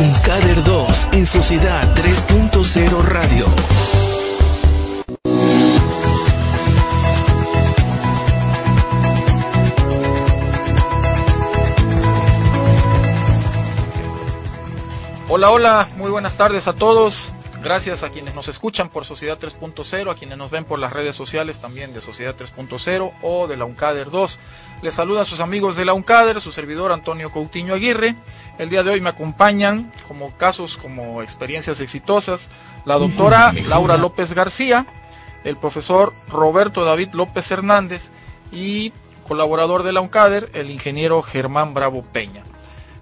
UNCADER 2 en Sociedad 3.0 Radio. Hola, hola, muy buenas tardes a todos. Gracias a quienes nos escuchan por Sociedad 3.0, a quienes nos ven por las redes sociales también de Sociedad 3.0 o de la UNCADER 2. Les saluda a sus amigos de la UNCADER, su servidor Antonio Coutinho Aguirre. El día de hoy me acompañan como casos, como experiencias exitosas, la doctora Laura López García, el profesor Roberto David López Hernández y colaborador de la UNCADER, el ingeniero Germán Bravo Peña.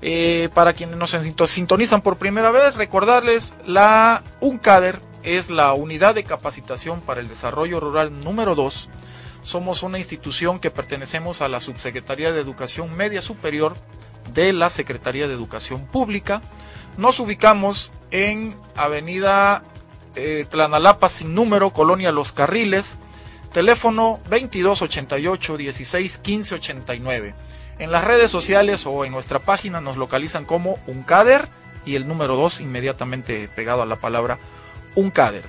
Eh, para quienes nos sintonizan por primera vez, recordarles, la UNCADER es la Unidad de Capacitación para el Desarrollo Rural número 2. Somos una institución que pertenecemos a la Subsecretaría de Educación Media Superior de la Secretaría de Educación Pública. Nos ubicamos en Avenida eh, Tlanalapa sin número, Colonia Los Carriles, teléfono 2288 16 15 89. En las redes sociales o en nuestra página nos localizan como UNCADER y el número 2 inmediatamente pegado a la palabra UNCADER.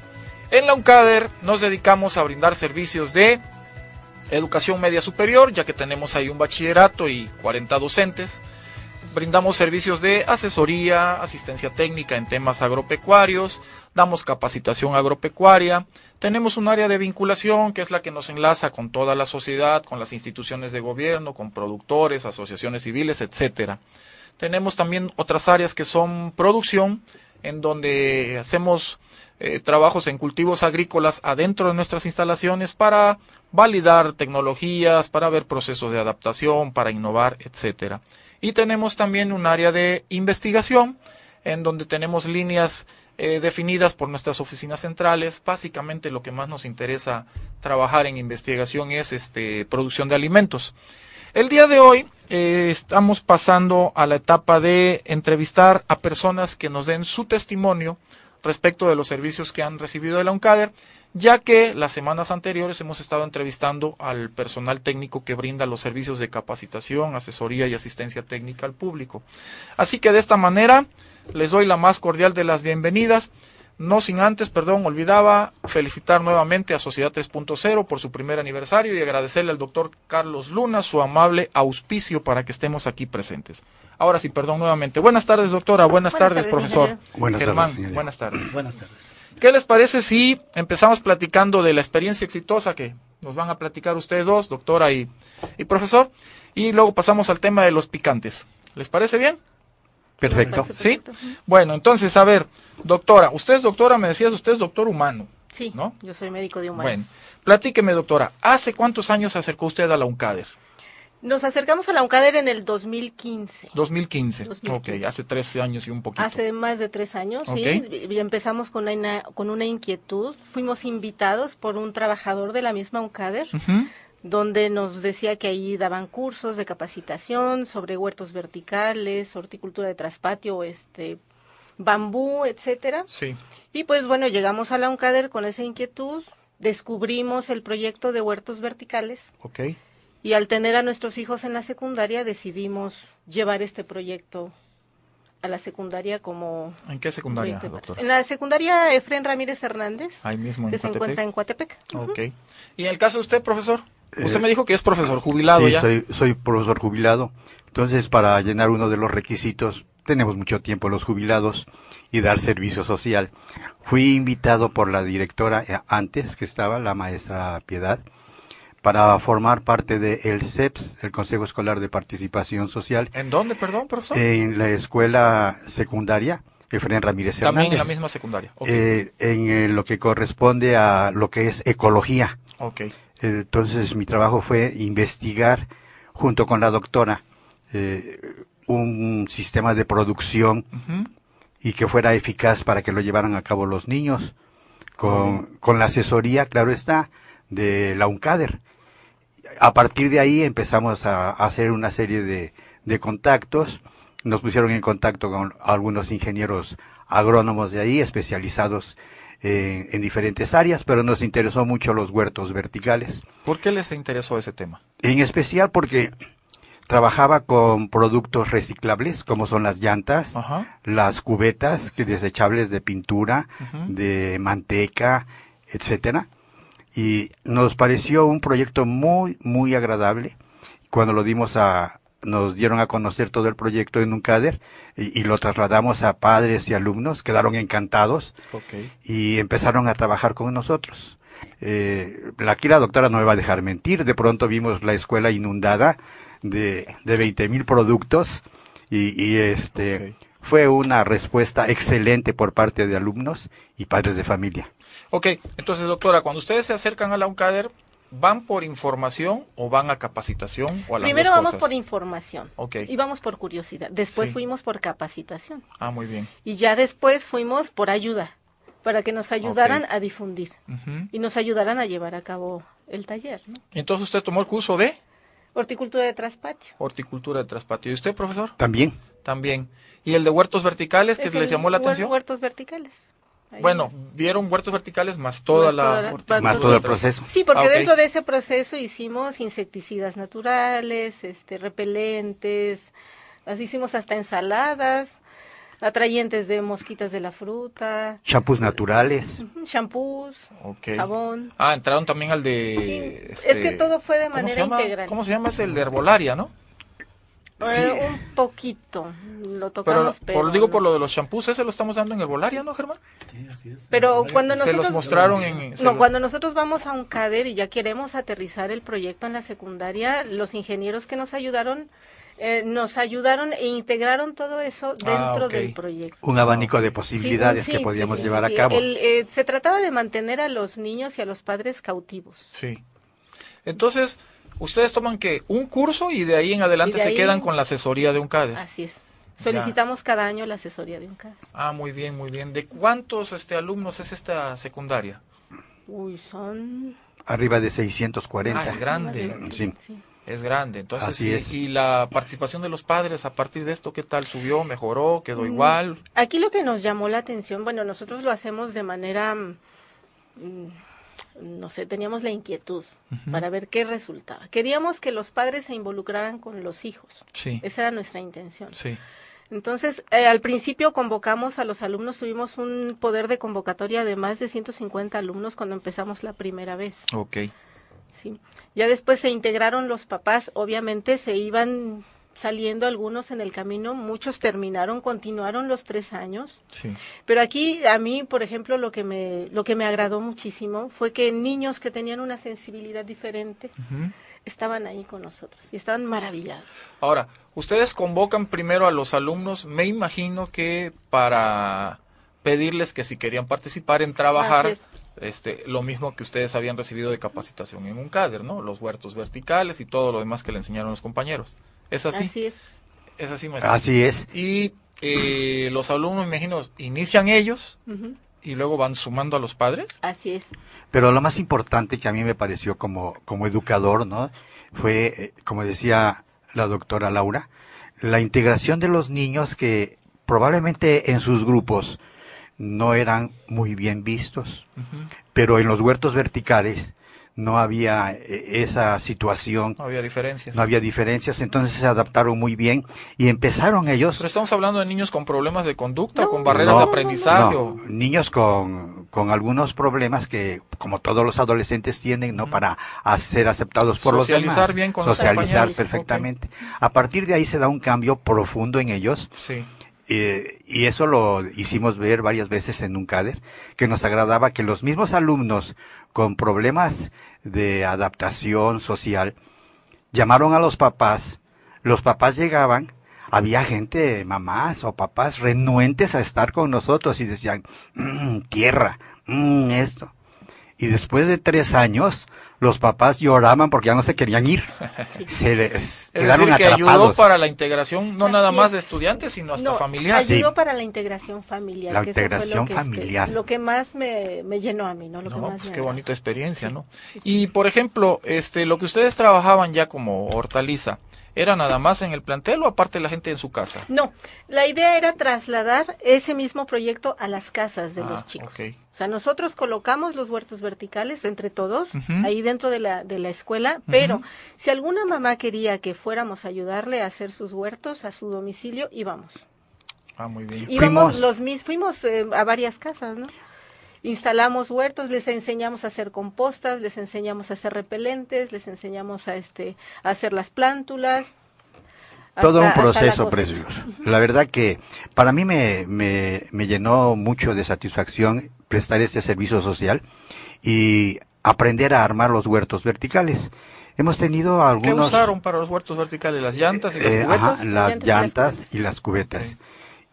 En la UNCADER nos dedicamos a brindar servicios de educación media superior, ya que tenemos ahí un bachillerato y 40 docentes. Brindamos servicios de asesoría, asistencia técnica en temas agropecuarios, damos capacitación agropecuaria, tenemos un área de vinculación que es la que nos enlaza con toda la sociedad, con las instituciones de gobierno, con productores, asociaciones civiles, etcétera. Tenemos también otras áreas que son producción, en donde hacemos eh, trabajos en cultivos agrícolas adentro de nuestras instalaciones para validar tecnologías, para ver procesos de adaptación, para innovar, etcétera. Y tenemos también un área de investigación, en donde tenemos líneas eh, definidas por nuestras oficinas centrales. Básicamente lo que más nos interesa trabajar en investigación es este, producción de alimentos. El día de hoy eh, estamos pasando a la etapa de entrevistar a personas que nos den su testimonio respecto de los servicios que han recibido de la UNCADER, ya que las semanas anteriores hemos estado entrevistando al personal técnico que brinda los servicios de capacitación, asesoría y asistencia técnica al público. Así que de esta manera les doy la más cordial de las bienvenidas. No sin antes, perdón, olvidaba felicitar nuevamente a Sociedad 3.0 por su primer aniversario y agradecerle al doctor Carlos Luna su amable auspicio para que estemos aquí presentes. Ahora sí, perdón nuevamente. Buenas tardes, doctora. Buenas, tardes, profesor. Buenas tardes, Buenas tardes. Buenas tardes. ¿Qué les parece si empezamos platicando de la experiencia exitosa que nos van a platicar ustedes dos, doctora y, y profesor? Y luego pasamos al tema de los picantes. ¿Les parece bien? Perfecto. ¿Sí? Bueno, entonces, a ver, doctora, usted es doctora, me decías, usted es doctor humano. Sí, ¿no? yo soy médico de humanos. Bueno, platíqueme, doctora, ¿hace cuántos años se acercó usted a la UNCADER? Nos acercamos a la UNCADER en el 2015. 2015. 2015. Ok, hace tres años y un poquito. Hace más de tres años, sí. Y empezamos con una, con una inquietud. Fuimos invitados por un trabajador de la misma UNCADER. Donde nos decía que ahí daban cursos de capacitación sobre huertos verticales, horticultura de traspatio, este bambú, etcétera. Sí. Y pues bueno, llegamos a la UNCADER con esa inquietud, descubrimos el proyecto de huertos verticales Ok. y al tener a nuestros hijos en la secundaria decidimos llevar este proyecto a la secundaria como ¿En qué secundaria, doctora? En la secundaria Efren Ramírez Hernández, Ahí mismo en que se encuentra en Coatepec. Ok. ¿Y en el caso de usted, profesor? Usted Eh, me dijo que es profesor jubilado sí, ya. soy, soy profesor jubilado. Entonces, para llenar uno de los requisitos, tenemos mucho tiempo los jubilados y dar servicio social. Fui invitado por la directora eh, antes que estaba, la maestra Piedad, para formar parte del el CEPS, el Consejo Escolar de Participación Social, ¿En dónde, perdón, profesor? en la escuela secundaria Efraín Ramírez También en la Hernández. misma secundaria. Eh, en eh, lo que corresponde a lo que es ecología. ok. Entonces mi trabajo fue investigar junto con la doctora eh, un sistema de producción y que fuera eficaz para que lo llevaran a cabo los niños con, con la asesoría, claro está, de la UNCADER. A partir de ahí empezamos a, a hacer una serie de, de contactos. Nos pusieron en contacto con algunos ingenieros agrónomos de ahí, especializados eh, en diferentes áreas, pero nos interesó mucho los huertos verticales. ¿Por qué les interesó ese tema? En especial porque trabajaba con productos reciclables, como son las llantas, Ajá. las cubetas que desechables de pintura, de manteca, etcétera. Y nos pareció un proyecto muy, muy agradable. Cuando lo dimos a, nos dieron a conocer todo el proyecto en un CADER y, y lo trasladamos a padres y alumnos, quedaron encantados y empezaron a trabajar con nosotros. Eh, aquí la doctora no me va a dejar mentir, de pronto vimos la escuela inundada de, de 20 mil productos y, y este fue una respuesta excelente por parte de alumnos y padres de familia. Ok, entonces doctora, cuando ustedes se acercan a la UNCADER, ¿van por información o van a capacitación o a las Primero dos vamos cosas? por información Ok. y vamos por curiosidad. Después Sí. fuimos por capacitación Ah, muy bien. y ya después fuimos por ayuda para que nos ayudaran a difundir y nos ayudaran a llevar a cabo el taller. ¿no? Y entonces usted tomó el curso de Horticultura de traspatio. horticultura de traspatio. ¿Y usted, profesor? También, También. ¿Y el de huertos verticales que Es les llamó la atención? Huertos verticales. Ahí. Bueno, vieron huertos verticales más toda Más la toda la- horticultura más Más todo el proceso. Sí, porque Ah, dentro de ese proceso hicimos insecticidas naturales, este, repelentes, las hicimos hasta ensaladas, atrayentes de mosquitas de la fruta, champús naturales. ujú, shampoos, Ok. jabón. Ah, entraron también al de... Sí, este, es que todo fue de ¿cómo se manera llama? integral. ¿Cómo se llama? Es el de herbolaria, ¿no? Eh, un poquito, lo tocamos, pero, por, digo no. por lo de los champús, ese lo estamos dando en herbolaria, ¿no, Germán? Pero cuando Se nosotros los mostraron en... se No, los- cuando nosotros vamos a un CADER y ya queremos aterrizar el proyecto en la secundaria, los ingenieros que nos ayudaron eh, nos ayudaron e integraron todo eso dentro Ah, ok. del proyecto. Un abanico de Sí, posibilidades sí, que sí, podíamos sí, llevar sí, a cabo. El, eh, se trataba de mantener a los niños y a los padres cautivos. Sí. Entonces, ustedes toman que un curso y de ahí en adelante se ahí- quedan con la asesoría de un CADE. Así es. Solicitamos cada año la asesoría de un CADER. Ah, muy bien, muy bien. ¿De cuántos este alumnos es esta secundaria? Uy, son... Arriba de 640. Ah, es grande. Sí. sí. Es grande. Entonces, Así sí, es. y la participación de los padres a partir de esto, ¿qué tal? ¿Subió, mejoró, quedó Mm, igual? Aquí lo que nos llamó la atención, bueno, nosotros lo hacemos de manera, mm, no sé, teníamos la inquietud para ver qué resultaba. Queríamos que los padres se involucraran con los hijos. Sí, Esa era nuestra intención. sí. Entonces, eh, al principio convocamos a los alumnos, tuvimos un poder de convocatoria de más de 150 alumnos cuando empezamos la primera vez. Ok. Sí. Ya después se integraron los papás, obviamente se iban saliendo algunos en el camino, muchos terminaron, continuaron los tres años. Sí. Pero aquí a mí, por ejemplo, lo que me lo que me agradó muchísimo fue que niños que tenían una sensibilidad diferente estaban ahí con nosotros y estaban maravillados. Ahora, ustedes convocan primero a los alumnos, me imagino que para pedirles que si querían participar en trabajar este lo mismo que ustedes habían recibido de capacitación en un CADER, ¿no? Los huertos verticales y todo lo demás que le enseñaron los compañeros. ¿Es así? Así es. Es así, maestra. Así es. Y eh, los alumnos, me imagino, inician ellos y luego van sumando a los padres. Así es. Pero lo más importante que a mí me pareció como, como educador, ¿no? Fue, eh, como decía la doctora Laura, la integración de los niños que probablemente en sus grupos no eran muy bien vistos, pero en los huertos verticales no había eh, esa situación, No había diferencias. no había diferencias, entonces se adaptaron muy bien y empezaron ellos Pero estamos hablando de niños con problemas de conducta No, con barreras no, de aprendizaje. No, o- niños con, con algunos problemas que, como todos los adolescentes tienen, ¿no? Para ser aceptados por los Socializar demás. bien con los Socializar perfectamente. A partir de ahí se da un cambio profundo en ellos. Sí. Y eso lo hicimos ver varias veces en un CADER, que nos agradaba que los mismos alumnos con problemas de adaptación social llamaron a los papás, los papás llegaban, había gente, mamás o papás renuentes a estar con nosotros y decían, "Mm, tierra, mm, esto. Y después de tres años, los papás lloraban porque ya no se querían ir. Se les Es quedaron decir, que ayudó para la integración no Así nada más de estudiantes, sino hasta No, familiar. Ayudó Sí. para la integración familiar. La que eso fue integración lo que, este, familiar. lo que más me, me llenó a mí, ¿no? Lo que No, más pues me qué bonita experiencia, ¿no? Y por ejemplo, este, lo que ustedes trabajaban ya como hortaliza, ¿era nada más en el plantel o aparte la gente en su casa? No, la idea era trasladar ese mismo proyecto a las casas de Ah, los chicos. ok. Sea, nosotros colocamos los huertos verticales entre todos, ahí de dentro de la, de la escuela, pero si alguna mamá quería que fuéramos a ayudarle a hacer sus huertos a su domicilio, íbamos. Ah, muy bien. Íbamos Fuimos- los mis, fuimos eh, a varias casas, ¿no? Instalamos huertos, les enseñamos a hacer compostas, les enseñamos a hacer repelentes, les enseñamos a este a hacer las plántulas. todo hasta- un proceso precioso. La verdad que para mí me, me, me llenó mucho de satisfacción prestar este servicio social y aprender a armar los huertos verticales. Hemos tenido ¿Qué algunos... usaron para los huertos verticales? ¿Las llantas y las Eh, cubetas? ajá, las Llantas y las cubetas. y las cubetas.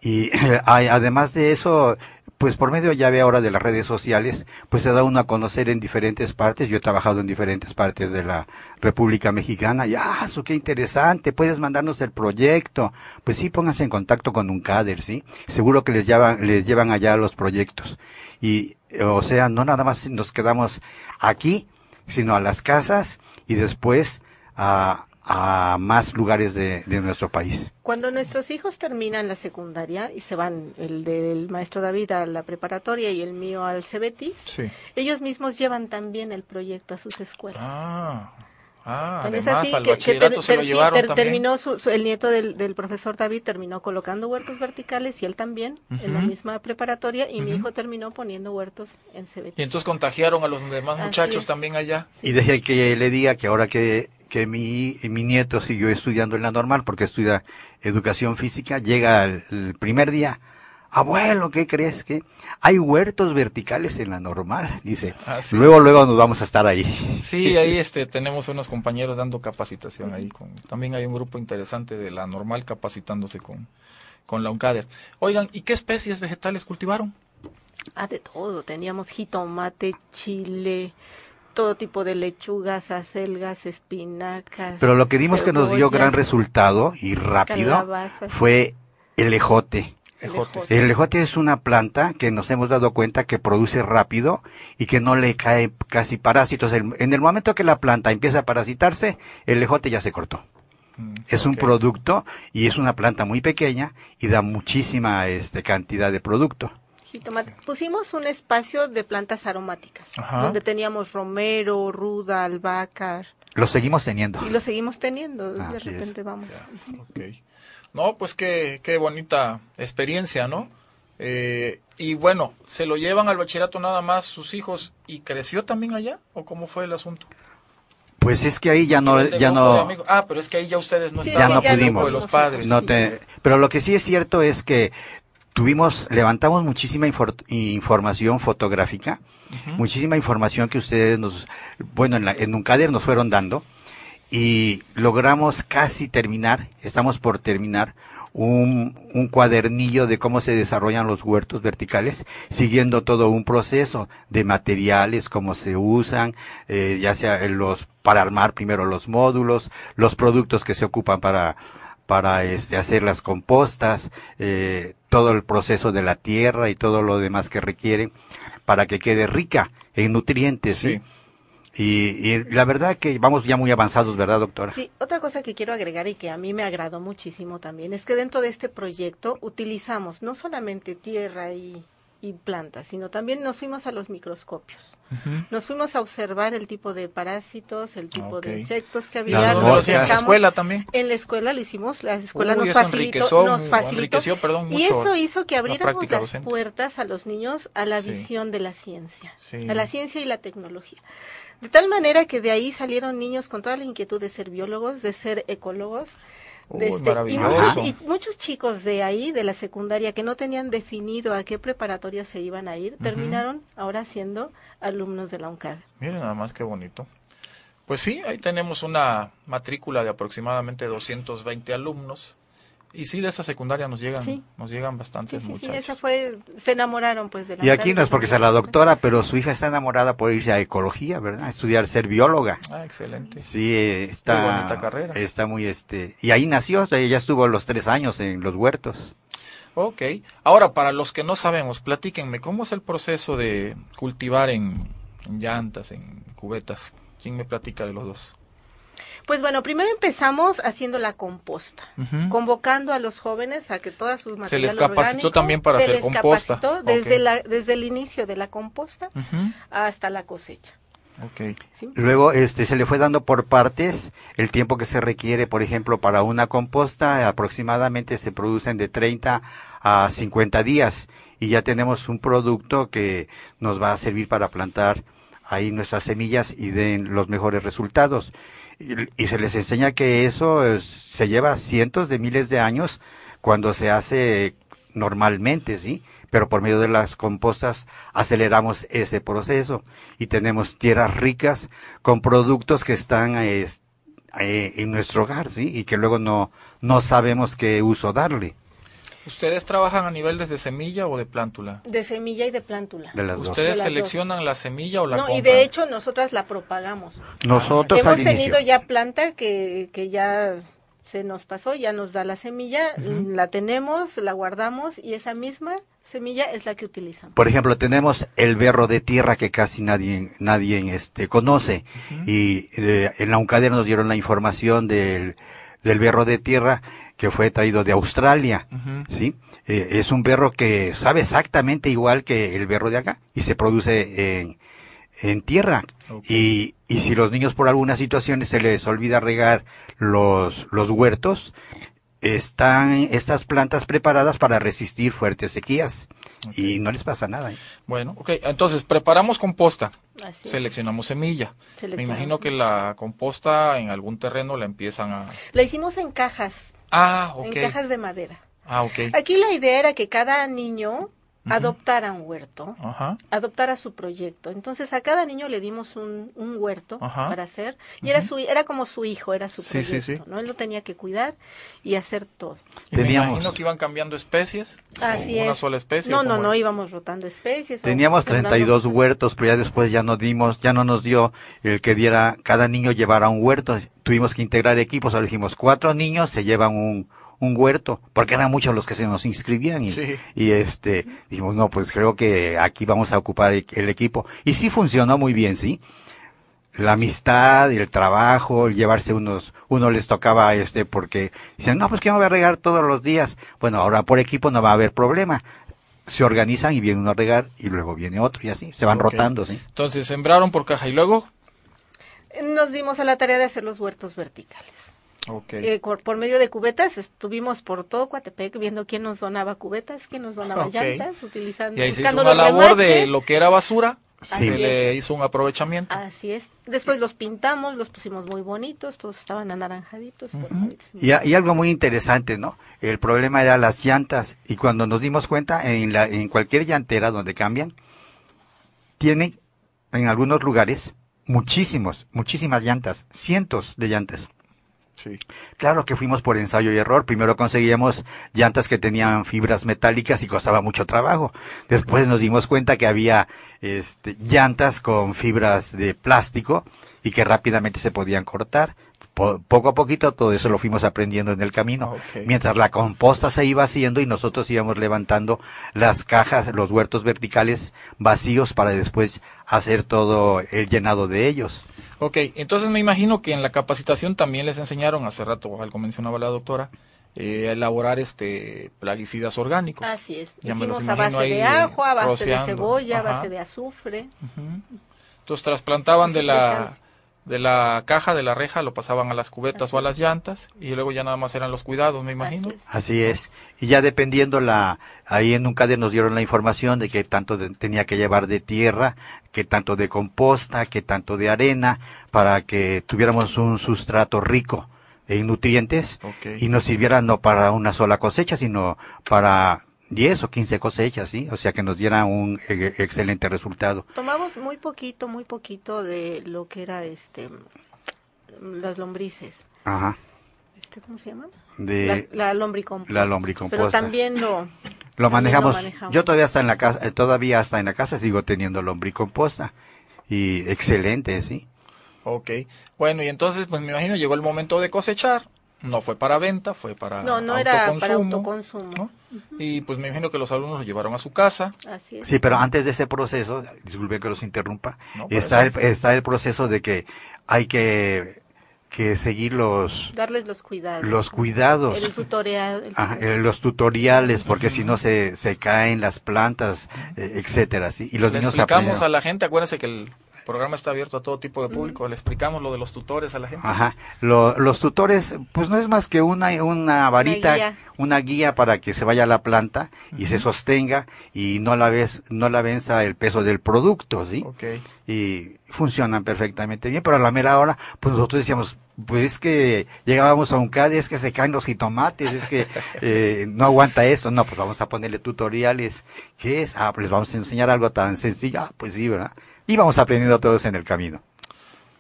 Y hay- además de eso, pues por medio ya ve ahora de las redes sociales, pues se da uno a conocer en diferentes partes. Yo he trabajado en diferentes partes de la República Mexicana. Y, ah, qué interesante, puedes mandarnos el proyecto. Pues sí, pónganse en contacto con un CADER, ¿sí? Seguro que les llevan, les llevan allá los proyectos. Y, o sea, no nada más nos quedamos aquí, sino a las casas y después a, a más lugares de, de nuestro país. Cuando nuestros hijos terminan la secundaria y se van, el del maestro David a la preparatoria y el mío al Cebetis, Sí. ellos mismos llevan también el proyecto a sus escuelas. Ah, ah Tan es además así al que- que ter- se lo ter- llevaron ter- también. terminó su, su- el nieto del, del profesor David terminó colocando huertos verticales y él también en la misma preparatoria y mi hijo terminó poniendo huertos en Cebetis. Y entonces contagiaron a los demás Así muchachos es. también allá. Sí. Y deje que le diga que ahora que, que mi, mi nieto siguió estudiando en la normal, porque estudia educación física, llega el, el primer día, abuelo, ¿qué crees? que Hay huertos verticales en la normal, dice. Ah, sí. Luego, luego nos vamos a estar ahí. Sí, ahí este tenemos unos compañeros dando capacitación ahí con también hay un grupo interesante de la normal capacitándose con con la UNCADER. Oigan, ¿y qué especies vegetales cultivaron? Ah, de todo. Teníamos jitomate, chile, todo tipo de lechugas, acelgas, espinacas. Pero lo que dimos que nos dio cebollas, gran resultado y rápido calabazas. fue el ejote. Ejotes. El ejote es una planta que nos hemos dado cuenta que produce rápido y que no le cae casi parásitos. El- En el momento que la planta empieza a parasitarse, el ejote ya se cortó. Mm, Es un producto y es una planta muy pequeña y da muchísima este, cantidad de producto. Jitomate. Pusimos un espacio de plantas aromáticas, Ajá. donde teníamos romero, ruda, albahaca, Lo seguimos teniendo. y lo seguimos teniendo. De Así es. repente vamos. Ok. No, pues qué, qué bonita experiencia, ¿no? Eh, y bueno, ¿se lo llevan al bachillerato nada más sus hijos y creció también allá? ¿O cómo fue el asunto? Pues es que ahí ya no, ya no. Ah, pero es que ahí ya ustedes no Sí, estaban ya no ya pudimos. de los padres. No Sí. te- pero lo que sí es cierto es que tuvimos, levantamos muchísima infor- información fotográfica, muchísima información que ustedes nos, bueno, en, la, en Uncader nos fueron dando y logramos casi terminar, estamos por terminar un, un cuadernillo de cómo se desarrollan los huertos verticales, siguiendo todo un proceso de materiales, cómo se usan, eh, ya sea los para armar primero los módulos, los productos que se ocupan para para este, hacer las compostas, eh, todo el proceso de la tierra y todo lo demás que requiere para que quede rica en nutrientes. ¿sí? Sí. Y, y la verdad que vamos ya muy avanzados, ¿verdad, doctora? Sí, otra cosa que quiero agregar y que a mí me agradó muchísimo también es que dentro de este proyecto utilizamos no solamente tierra y, y plantas, sino también nos fuimos a los microscopios. Nos fuimos a observar el tipo de parásitos, el tipo Ok. de insectos que ¿Y había. No en la escuela también? En la escuela lo hicimos, la escuela Uy, nos facilitó, nos facilitó y eso hizo que abriéramos las docente. puertas a los niños a la Sí. visión de la ciencia, Sí. a la ciencia y la tecnología. De tal manera que de ahí salieron niños con toda la inquietud de ser biólogos, de ser ecólogos, Uy, este, y, muchos, y muchos chicos de ahí, de la secundaria, que no tenían definido a qué preparatoria se iban a ir, terminaron ahora siendo alumnos de la UNCAD. Miren nada más qué bonito. Pues sí, ahí tenemos una matrícula de aproximadamente 220 alumnos. Y sí, de esa secundaria nos llegan, Sí. nos llegan Sí, bastantes sí, sí, muchachos. esa fue, se enamoraron pues de la Y aquí no es porque sea la doctora, pero su hija está enamorada por irse a ecología, ¿verdad? A estudiar ser bióloga. Ah, excelente. Sí, está. Muy bonita carrera. Está muy este. Y ahí nació, o sea, ella estuvo los tres años en los huertos. Ok. Ahora, para los que no sabemos, platíquenme, ¿cómo es el proceso de cultivar en, en llantas, en cubetas? ¿Quién me platica de los dos? Pues bueno, primero empezamos haciendo la composta, convocando a los jóvenes a que todas sus Se materiales les capacitó también para hacer composta. desde, la, desde el inicio de la composta hasta la cosecha. Luego este se le fue dando por partes el tiempo que se requiere, por ejemplo, para una composta aproximadamente se producen de 30 a 50 días y ya tenemos un producto que nos va a servir para plantar ahí nuestras semillas y den los mejores resultados. Y, se les enseña que eso eh, se lleva cientos de miles de años cuando se hace normalmente, ¿sí? Pero por medio de las compostas aceleramos ese proceso y tenemos tierras ricas con productos que están eh, eh, en nuestro hogar, ¿sí? Y que luego no, no sabemos qué uso darle ¿Ustedes trabajan a nivel desde semilla o de plántula? De semilla y de plántula. de las dos. ¿Ustedes De las seleccionan la semilla o la no, compran? y de hecho nosotras la propagamos. Nosotros Hemos al inicio. tenido ya planta que, que ya se nos pasó, ya nos da la semilla, la tenemos, la guardamos y esa misma semilla es la que utilizamos. Por ejemplo, tenemos el berro de tierra que casi nadie, nadie este, conoce. Y eh, en la UNCADER nos dieron la información del, del berro de tierra que fue traído de Australia. ¿sí? Eh, es un berro que sabe exactamente igual que el berro de acá y se produce en, en tierra. Y, y si los niños por algunas situaciones se les olvida regar los, los huertos, están estas plantas preparadas para resistir fuertes sequías y no les pasa nada. ¿eh? Bueno, ok. Entonces, preparamos composta. Así. Seleccionamos semilla. Me imagino que la composta en algún terreno la empiezan a... La hicimos en cajas, Ah, ok. en cajas de madera. Ah, ok. Aquí la idea era que cada niño adoptara un huerto, Ajá. adoptara su proyecto. Entonces a cada niño le dimos un, un huerto para hacer y era su era como su hijo, era su Sí, sí, proyecto, sí. ¿no? Él lo tenía que cuidar y hacer todo. Y me Teníamos- imagino que iban cambiando especies. Así o Una es. sola especie. No, ¿o no, no, era? íbamos rotando especies. Teníamos sembrando 32 cosas. huertos, pero ya después ya no dimos, ya no nos dio el que diera, cada niño llevara un huerto. Tuvimos que integrar equipos, ahora dijimos, cuatro niños se llevan un, un huerto, porque eran muchos los que se nos inscribían y, Sí. y este, dijimos, no, pues creo que aquí vamos a ocupar el, el equipo. Y sí funcionó muy bien, sí. La amistad, el trabajo, el llevarse unos, uno les tocaba este, porque dicen, no, pues que me voy a regar todos los días. Bueno, ahora por equipo no va a haber problema. Se organizan y viene uno a regar y luego viene otro y así, se van rotando, sí. Entonces, sembraron por caja y luego... Nos dimos a la tarea de hacer los huertos verticales. Ok. Eh, por, por medio de cubetas estuvimos por todo Coatepec viendo quién nos donaba cubetas, quién nos donaba Ok. llantas, utilizando, y ahí se hizo buscando una los labor de lo que era basura. Así Se le es. hizo un aprovechamiento. Así es. Después los pintamos, los pusimos muy bonitos, todos estaban anaranjaditos. Ujú. formaditos. Y, y algo muy interesante, ¿no? El problema era las llantas y cuando nos dimos cuenta en, la, en cualquier llantera donde cambian, tienen en algunos lugares muchísimos, muchísimas llantas, cientos de llantas. Sí. Claro que fuimos por ensayo y error. Primero conseguíamos llantas que tenían fibras metálicas y costaba mucho trabajo. Después nos dimos cuenta que había este, llantas con fibras de plástico y que rápidamente se podían cortar. Po- poco a poquito todo eso lo fuimos aprendiendo en el camino. Mientras la composta se iba haciendo y nosotros íbamos levantando las cajas, los huertos verticales vacíos para después hacer todo el llenado de ellos. Ok, entonces me imagino que en la capacitación también les enseñaron, hace rato algo mencionaba la doctora, eh, a elaborar este plaguicidas orgánicos. Así es. Ya me los Hicimos a base de ajo, a base de cebolla, a base de azufre. Entonces trasplantaban de la de la caja, de la reja, lo pasaban a las cubetas o a las llantas y luego ya nada más eran los cuidados, me imagino. Así es. Así es. Y ya dependiendo la, ahí en un CADE nos dieron la información de que tanto de- tenía que llevar de tierra, que tanto de composta, que tanto de arena, para que tuviéramos un sustrato rico en nutrientes y nos sirviera no para una sola cosecha, sino para 10 o 15 cosechas, ¿sí? O sea que nos diera un eh, excelente resultado. Tomamos muy poquito, muy poquito de lo que era este las lombrices. Ajá. Este, ¿Cómo se llama? De, la, la lombricomposta. la lombricomposta. Pero también lo, Lo manejamos. lo manejamos. Yo todavía hasta en la casa, eh, todavía hasta en la casa sigo teniendo lombricomposta y excelente, sí. Ok. Bueno, y entonces pues me imagino llegó el momento de cosechar. No fue para venta, fue para No, no era para autoconsumo. Y pues me imagino que los alumnos lo llevaron a su casa. Así es. Sí, pero antes de ese proceso, disculpe que los interrumpa, No, está el, eso. está el proceso de que hay que, que seguir los, Darles los cuidados. los cuidados. El tutorial. el eh, los tutoriales, porque si no se, se caen las plantas, eh, etcétera, sí. Y los Le niños explicamos aprenden. a la gente, acuérdense que el, programa está abierto a todo tipo de público. Le explicamos lo de los tutores a la gente. Ajá. Lo- los tutores, pues no es más que una, una varita, guía. una guía para que se vaya a la planta y se sostenga y no la ves, no la venza el peso del producto, ¿sí? Ok. y funcionan perfectamente bien, pero a la mera hora, pues nosotros decíamos, pues es que llegábamos a un CAD, es que se caen los jitomates, es que eh, no aguanta esto, no, pues vamos a ponerle tutoriales, ¿qué es? Ah, pues les vamos a enseñar algo tan sencillo, ah, pues sí, ¿verdad? Y vamos aprendiendo todos en el camino.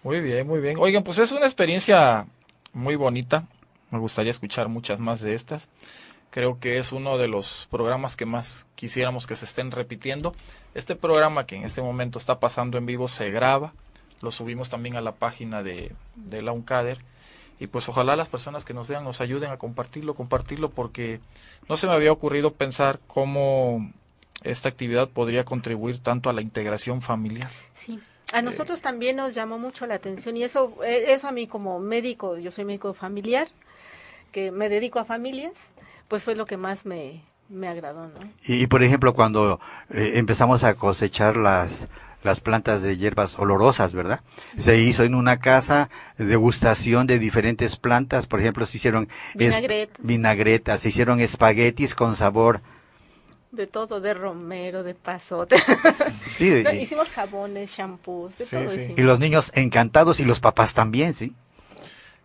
Muy bien, muy bien. Oigan, pues es una experiencia muy bonita. Me gustaría escuchar muchas más de estas. Creo que es uno de los programas que más quisiéramos que se estén repitiendo. Este programa que en este momento está pasando en vivo se graba. Lo subimos también a la página de, de la UNCADER. Y pues ojalá las personas que nos vean nos ayuden a compartirlo, compartirlo, porque no se me había ocurrido pensar cómo esta actividad podría contribuir tanto a la integración familiar. Sí. A nosotros también nos llamó mucho la atención y eso, eh, eso a mí como médico, yo soy médico familiar, que me dedico a familias, pues fue lo que más me, me agradó, ¿no? Y, y, por ejemplo, cuando eh, empezamos a cosechar las, las plantas de hierbas olorosas, ¿verdad? Se hizo en una casa degustación de diferentes plantas, por ejemplo, se hicieron Vinagretas. vinagretas, se hicieron espaguetis con sabor, De todo, de romero, de pasote. sí, No, y, hicimos jabones, shampoos, de Sí, todo sí. hicimos. y los niños encantados y los papás también, sí.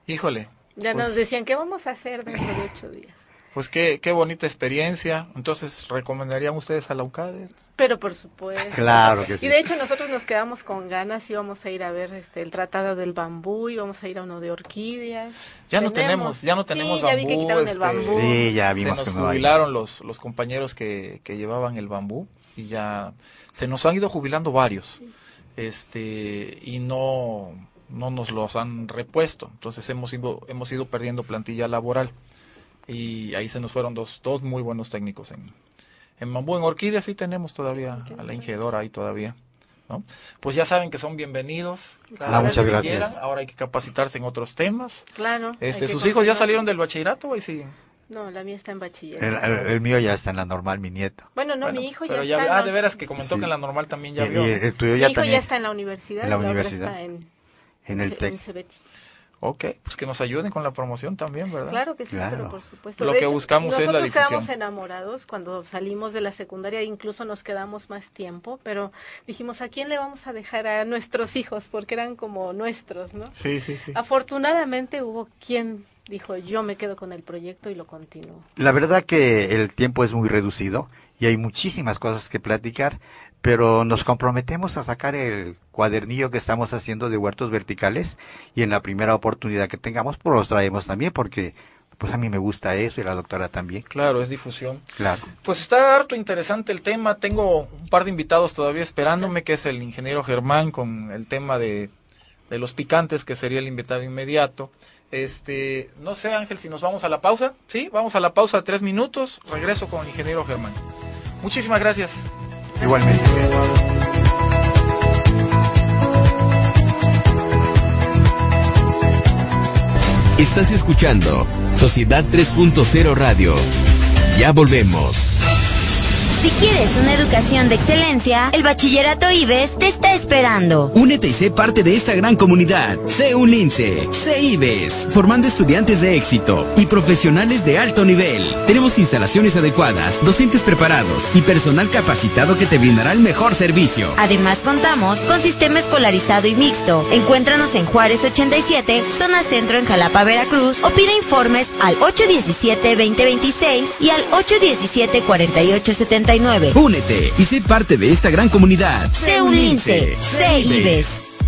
Híjole, Ya Pues- nos decían, ¿qué vamos a hacer dentro de ocho días? Pues qué, qué bonita experiencia. Entonces, ¿recomendarían ustedes a la UCADE? Pero por supuesto. Claro que sí. Y de hecho nosotros nos quedamos con ganas, íbamos a ir a ver este el tratado del bambú, íbamos a ir a uno de orquídeas. Ya no tenemos, ya no tenemos sí, ya vi que bambú, quitaron este, el bambú. Sí, ya Se vimos nos que no hay. jubilaron los, los compañeros que, que llevaban el bambú y ya se nos han ido jubilando varios. Este, y no, no nos los han repuesto. Entonces hemos ido, hemos ido perdiendo plantilla laboral. Y ahí se nos fueron dos, dos muy buenos técnicos en, en bambú. En orquídea sí tenemos todavía a la ingedora ahí todavía. ¿no? Pues ya saben que son bienvenidos. cada Ah, muchas gracias. quieran. Ahora hay que capacitarse en otros temas. Claro. Este, ¿Sus hijos ya salieron del bachillerato o ahí siguen? No, la mía está en bachiller. El, el- el mío ya está en la normal, mi nieto. Bueno, no, Bueno, mi hijo pero ya, está. en Ah, la- de veras que comentó Sí. que en la normal también Y, ya y vio. el tuyo Mi ya hijo también ya está en la universidad. en la y otra universidad. está en, en el en TEC. Ok, pues que nos ayuden con la promoción también, ¿verdad? Claro que sí, Claro. pero por supuesto. Lo De que buscamos es la nosotros quedamos difusión. enamorados cuando salimos de la secundaria, incluso nos quedamos más tiempo, pero dijimos, ¿a quién le vamos a dejar a nuestros hijos? Porque eran como nuestros, ¿no? Sí, sí, sí. Afortunadamente hubo quien dijo, yo me quedo con el proyecto y lo continúo. La verdad que el tiempo es muy reducido y hay muchísimas cosas que platicar, pero nos comprometemos a sacar el cuadernillo que estamos haciendo de huertos verticales y en la primera oportunidad que tengamos, pues los traemos también porque pues a mí me gusta eso y la doctora también. Claro, es difusión. Claro. Pues está harto interesante el tema. Tengo un par de invitados todavía esperándome, que es el ingeniero Germán con el tema de, de los picantes, que sería el invitado inmediato. Este, no sé, Ángel, si nos vamos a la pausa. Sí, vamos a la pausa de tres minutos. Regreso con el ingeniero Germán. Muchísimas gracias. Igualmente. Estás escuchando Sociedad 3.0 Radio. Ya volvemos. Si quieres una educación de excelencia, el Bachillerato IBES te está esperando. Únete y sé parte de esta gran comunidad. Sé un lince, sé IBES, formando estudiantes de éxito y profesionales de alto nivel. Tenemos instalaciones adecuadas, docentes preparados y personal capacitado que te brindará el mejor servicio. Además contamos con sistema escolarizado y mixto. Encuéntranos en Juárez 87, zona centro en Jalapa, Veracruz o pide informes al 817-2026 y al 817-4879. Únete y sé parte de esta gran comunidad. Sé un lince, sé IBES.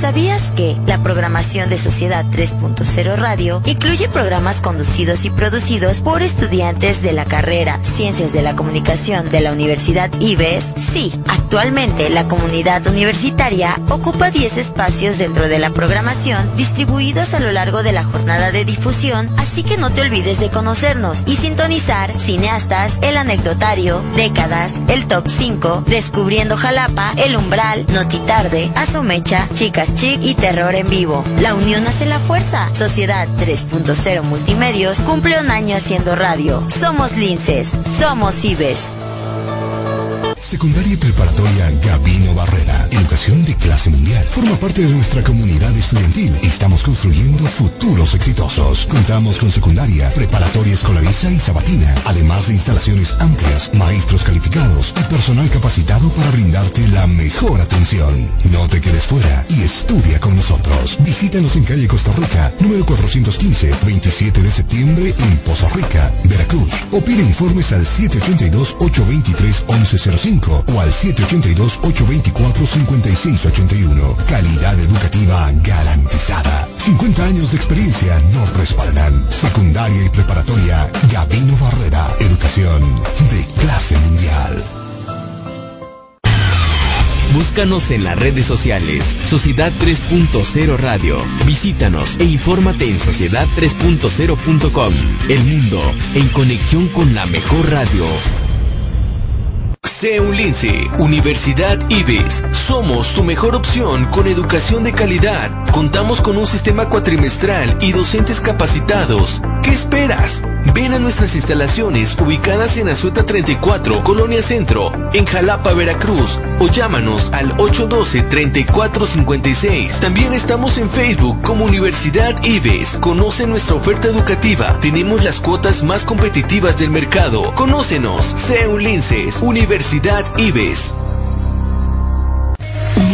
¿Sabías que la programación de Sociedad 3.0 Radio incluye programas conducidos y producidos por estudiantes de la carrera Ciencias de la Comunicación de la Universidad IBES? Sí, actualmente la comunidad universitaria ocupa 10 espacios dentro de la programación distribuidos a lo largo de la jornada de difusión, así que no te olvides de conocernos y sintonizar Cineastas, El Anecdotario, Décadas, El Top 5, Descubriendo Jalapa, El Umbral, Notitarde, Asomecha, Chicas Chic y Terror en Vivo. La unión hace la fuerza. Sociedad 3.0 Multimedios cumple un año haciendo radio. Somos Linces, somos Ibes. Secundaria y preparatoria Gabino Barrera. Educación de clase mundial. Forma parte de nuestra comunidad estudiantil. Estamos construyendo futuros exitosos. Contamos con secundaria, preparatoria escolariza y sabatina. Además de instalaciones amplias, maestros calificados y personal capacitado para brindarte la mejor atención. No te quedes fuera y estudia con nosotros. Visítanos en calle Costa Rica, número 415, 27 de septiembre en Poza Rica, Veracruz. O pide informes al 782-823-1105 o al 782-824-5681. Calidad educativa garantizada. 50 años de experiencia nos respaldan. Secundaria y preparatoria Gabino Barrera. Educación de clase mundial. Búscanos en las redes sociales. Sociedad 3.0 Radio. Visítanos e infórmate en sociedad3.0.com. El mundo en conexión con la mejor radio. CEU Lince, Universidad IBES. Somos tu mejor opción con educación de calidad. Contamos con un sistema cuatrimestral y docentes capacitados. ¿Qué esperas? Ven a nuestras instalaciones ubicadas en Azueta 34, Colonia Centro, en Jalapa, Veracruz, o llámanos al 812-3456. También estamos en Facebook como Universidad IBES. Conoce nuestra oferta educativa. Tenemos las cuotas más competitivas del mercado. Conócenos. CEU Linces, Universidad IBES.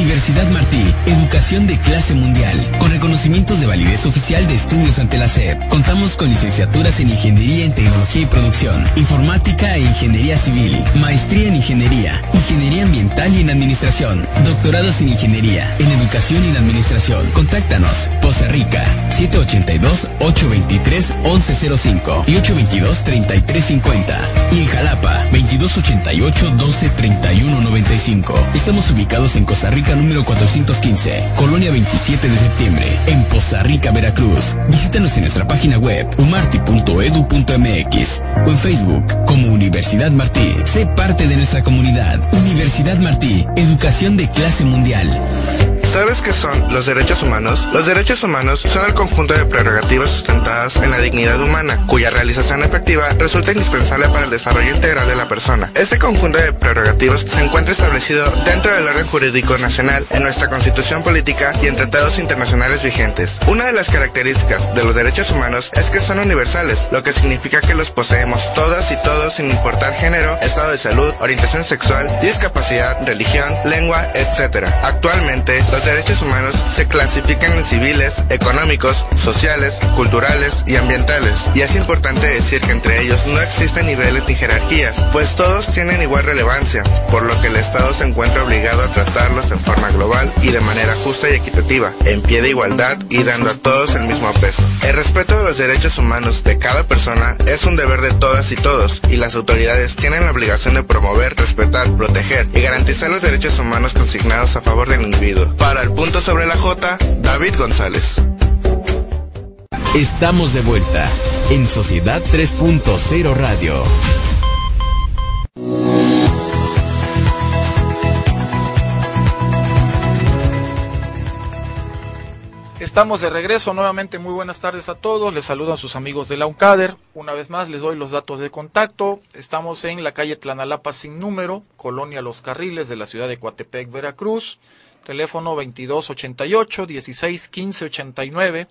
Universidad Martí, educación de clase mundial, con reconocimientos de validez oficial de estudios ante la SEP. Contamos con licenciaturas en Ingeniería en Tecnología y Producción, Informática e Ingeniería Civil, Maestría en Ingeniería, Ingeniería Ambiental y en Administración, doctorados en Ingeniería, en Educación y en Administración. Contáctanos, Poza Rica, 782-823-1105 y 822-3350. Y en Jalapa, 2288-123195. Estamos ubicados en Costa Número 415, Colonia 27 de septiembre, en Poza Rica, Veracruz. Visítanos en nuestra página web umarti.edu.mx o en Facebook como Universidad Martí. Sé parte de nuestra comunidad. Universidad Martí, educación de clase mundial. ¿Sabes qué son los derechos humanos? Los derechos humanos son el conjunto de prerrogativas sustentadas en la dignidad humana, cuya realización efectiva resulta indispensable para el desarrollo integral de la persona. Este conjunto de prerrogativas se encuentra establecido dentro del orden jurídico nacional, en nuestra constitución política y en tratados internacionales vigentes. Una de las características de los derechos humanos es que son universales, lo que significa que los poseemos todas y todos sin importar género, estado de salud, orientación sexual, discapacidad, religión, lengua, etc. Actualmente, los derechos humanos se clasifican en civiles, económicos, sociales, culturales y ambientales. Y es importante decir que entre ellos no existen niveles ni jerarquías, pues todos tienen igual relevancia, por lo que el Estado se encuentra obligado a tratarlos en forma global y de manera justa y equitativa, en pie de igualdad y dando a todos el mismo peso. El respeto de los derechos humanos de cada persona es un deber de todas y todos, y las autoridades tienen la obligación de promover, respetar, proteger y garantizar los derechos humanos consignados a favor del individuo. Para el punto sobre la J, David González. Estamos de vuelta en Sociedad 3.0 Radio. Estamos de regreso nuevamente. Muy buenas tardes a todos. Les saludan sus amigos de la UNCADER. Una vez más les doy los datos de contacto. Estamos en la calle Tlanalapa sin número, Colonia Los Carriles de la ciudad de Coatepec, Veracruz. Teléfono 2288 16 15 89.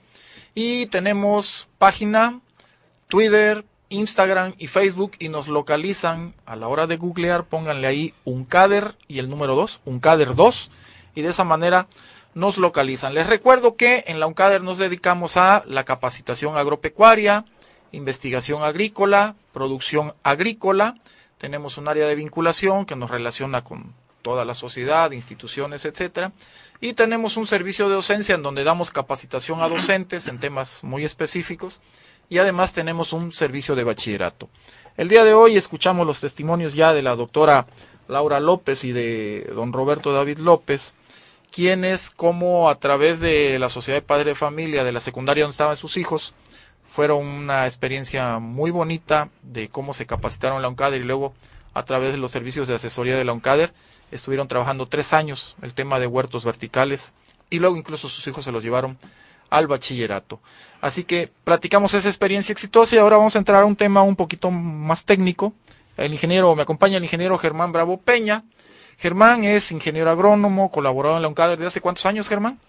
Y tenemos página, Twitter, Instagram y Facebook y nos localizan a la hora de googlear, pónganle ahí UNCADER y el número 2, UNCADER 2 y de esa manera nos localizan. Les recuerdo que en la UNCADER nos dedicamos a la capacitación agropecuaria, investigación agrícola, producción agrícola. Tenemos un área de vinculación que nos relaciona con toda la sociedad, instituciones, etcétera. Y tenemos un servicio de docencia en donde damos capacitación a docentes en temas muy específicos y además tenemos un servicio de bachillerato. El día de hoy escuchamos los testimonios ya de la doctora Laura López y de don Roberto David López, quienes como a través de la Sociedad de Padre de Familia de la secundaria donde estaban sus hijos, fueron una experiencia muy bonita de cómo se capacitaron la UNCADER y luego a través de los servicios de asesoría de la UNCADER estuvieron trabajando tres años el tema de huertos verticales y luego incluso sus hijos se los llevaron al bachillerato. Así que platicamos esa experiencia exitosa y ahora vamos a entrar a un tema un poquito más técnico. El ingeniero, me acompaña el ingeniero Germán Bravo Peña, Germán es ingeniero agrónomo, colaborado en la UNCADER desde hace cuántos años, Germán?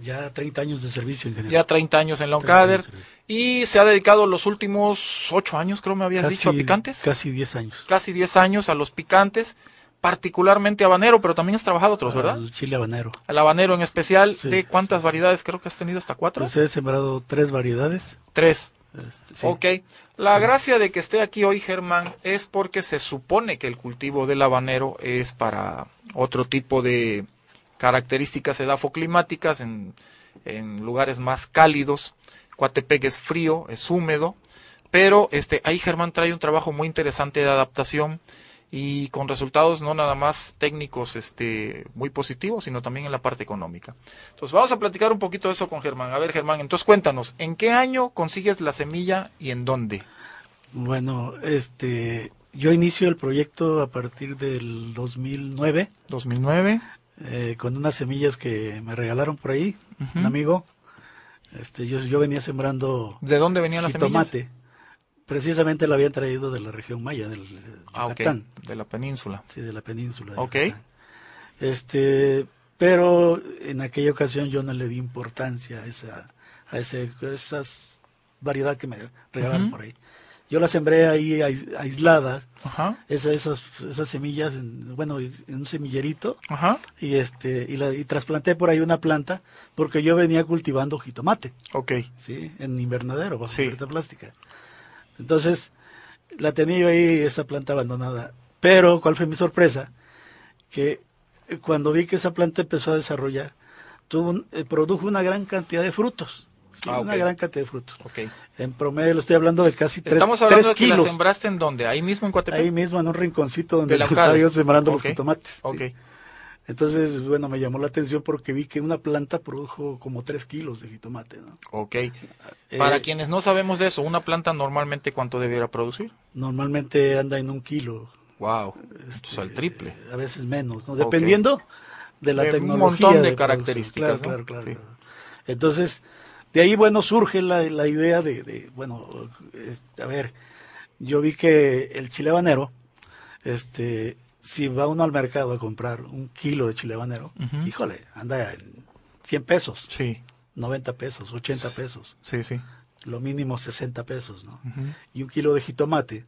Ya 30 años de servicio en general. Ya 30 años en la UNCADER. Y se ha dedicado los últimos 8 años, creo me habías dicho, a picantes. Casi 10 años. Casi 10 años a los picantes, particularmente habanero, pero también has trabajado otros, ¿verdad? Al chile habanero. El habanero en especial. ¿De cuántas variedades creo que has tenido hasta cuatro? Pues he sembrado tres variedades. Tres. Este, ok. La gracia de que esté aquí hoy Germán es porque se supone que el cultivo del habanero es para otro tipo de características edafoclimáticas en, en lugares más cálidos. Coatepec es frío, es húmedo, pero este ahí Germán trae un trabajo muy interesante de adaptación y con resultados no nada más técnicos este muy positivos, sino también en la parte económica. Entonces vamos a platicar un poquito de eso con Germán. A ver, Germán, entonces cuéntanos, ¿en qué año consigues la semilla y en dónde? Bueno, este yo inicio el proyecto a partir del 2009. 2009. Eh, con unas semillas que me regalaron por ahí, un amigo. Este, yo, yo venía sembrando. ¿De dónde venían las semillas? Precisamente la habían traído de la región maya, del ah, de la península. Sí, de la península. ok. Este, pero en aquella ocasión yo no le di importancia a esa, a ese, esas variedad que me regalaron por ahí. Yo las sembré ahí aisladas, Esas, esas, esas semillas, en, bueno, en un semillerito, y este, y, la, y trasplanté por ahí una planta, porque yo venía cultivando jitomate. Ok. Sí, en invernadero, bajo sí. plástica. Entonces, la tenía yo ahí, esa planta abandonada. Pero, ¿cuál fue mi sorpresa? Que cuando vi que esa planta empezó a desarrollar, tuvo eh, produjo una gran cantidad de frutos. Ah, una gran cantidad de frutos. Okay. En promedio lo estoy hablando de casi tres Estamos hablando de que la sembraste en dónde? Ahí mismo en Coatepec. Ahí mismo en un rinconcito donde estaba yo sembrando los jitomates. Okay. Entonces, bueno, me llamó la atención porque vi que una planta produjo como tres kilos de jitomate. ¿no? Ok. Eh, Para quienes no sabemos de eso, ¿una planta normalmente cuánto debiera producir? Normalmente anda en un kilo. Wow, este, el triple. A veces menos, ¿no? Dependiendo de la tecnología. Un montón de, características. Claro, claro, claro, Entonces, de ahí, bueno, surge la, la idea de, de bueno, a ver, yo vi que el chile habanero, este, si va uno al mercado a comprar un kilo de chile habanero, híjole, anda en 100 pesos. Sí. 90 pesos, 80 pesos. Sí, sí. Lo mínimo 60 pesos, ¿no? Y un kilo de jitomate,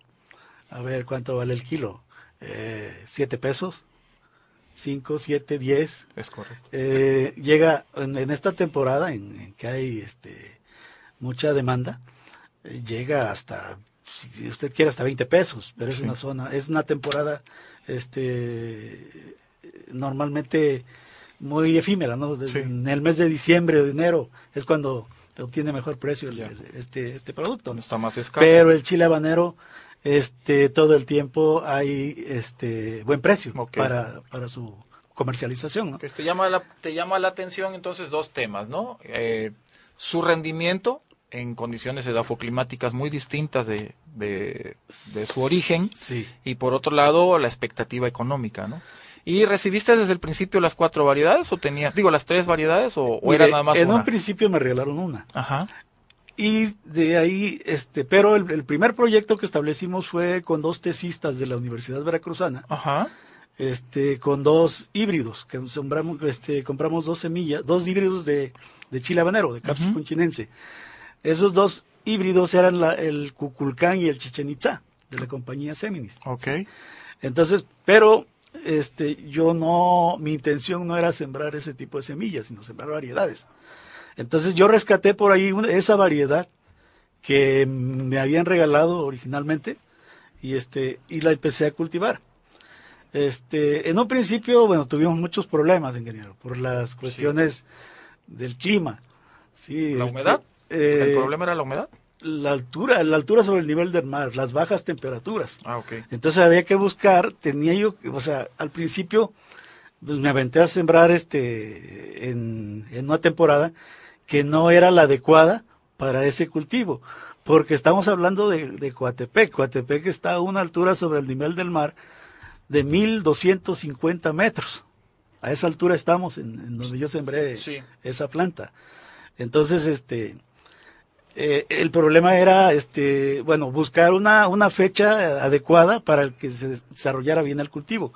a ver cuánto vale el kilo. Eh, 7 pesos. 5, 7, 10. Es correcto. Eh, llega en, esta temporada en, que hay este mucha demanda, eh, llega hasta si usted quiere hasta 20 pesos, pero es una zona, es una temporada este normalmente muy efímera, ¿no? En el mes de diciembre o de enero es cuando obtiene mejor precio este este producto. Está más escaso. Pero el chile habanero este todo el tiempo hay este buen precio para para su comercialización, ¿no? Que te llama la te llama la atención entonces dos temas, ¿no? Eh, su rendimiento en condiciones edafoclimáticas muy distintas de, de, su origen sí. y por otro lado la expectativa económica, ¿no? ¿Y recibiste desde el principio las cuatro variedades o tenías, digo, las tres variedades o, era nada más en un principio me regalaron una. Ajá. Y de ahí, este, pero el, primer proyecto que establecimos fue con dos tesistas de la Universidad Veracruzana. Ajá. Este, con dos híbridos, que sembramos, este, compramos dos semillas, dos híbridos de, de chile habanero, de Capsicum chinense. Esos dos híbridos eran la, el Cuculcán y el Chichen Itza, de la compañía Seminis. Ok. Entonces, pero este, yo no, mi intención no era sembrar ese tipo de semillas, sino sembrar variedades. Entonces yo rescaté por ahí esa variedad que me habían regalado originalmente y este y la empecé a cultivar. Este, en un principio, bueno, tuvimos muchos problemas, ingeniero, por las cuestiones del clima. Sí, la este, humedad. ¿El eh, problema era la humedad? La altura, la altura sobre el nivel del mar, las bajas temperaturas. Ah, ok. Entonces había que buscar, tenía yo, o sea, al principio pues me aventé a sembrar este en, una temporada que no era la adecuada para ese cultivo, porque estamos hablando de, de Coatepec. Coatepec está a una altura sobre el nivel del mar de 1250 metros. A esa altura estamos en, donde yo sembré esa planta. Entonces, este, eh, el problema era, este, bueno, buscar una, una fecha adecuada para que se desarrollara bien el cultivo.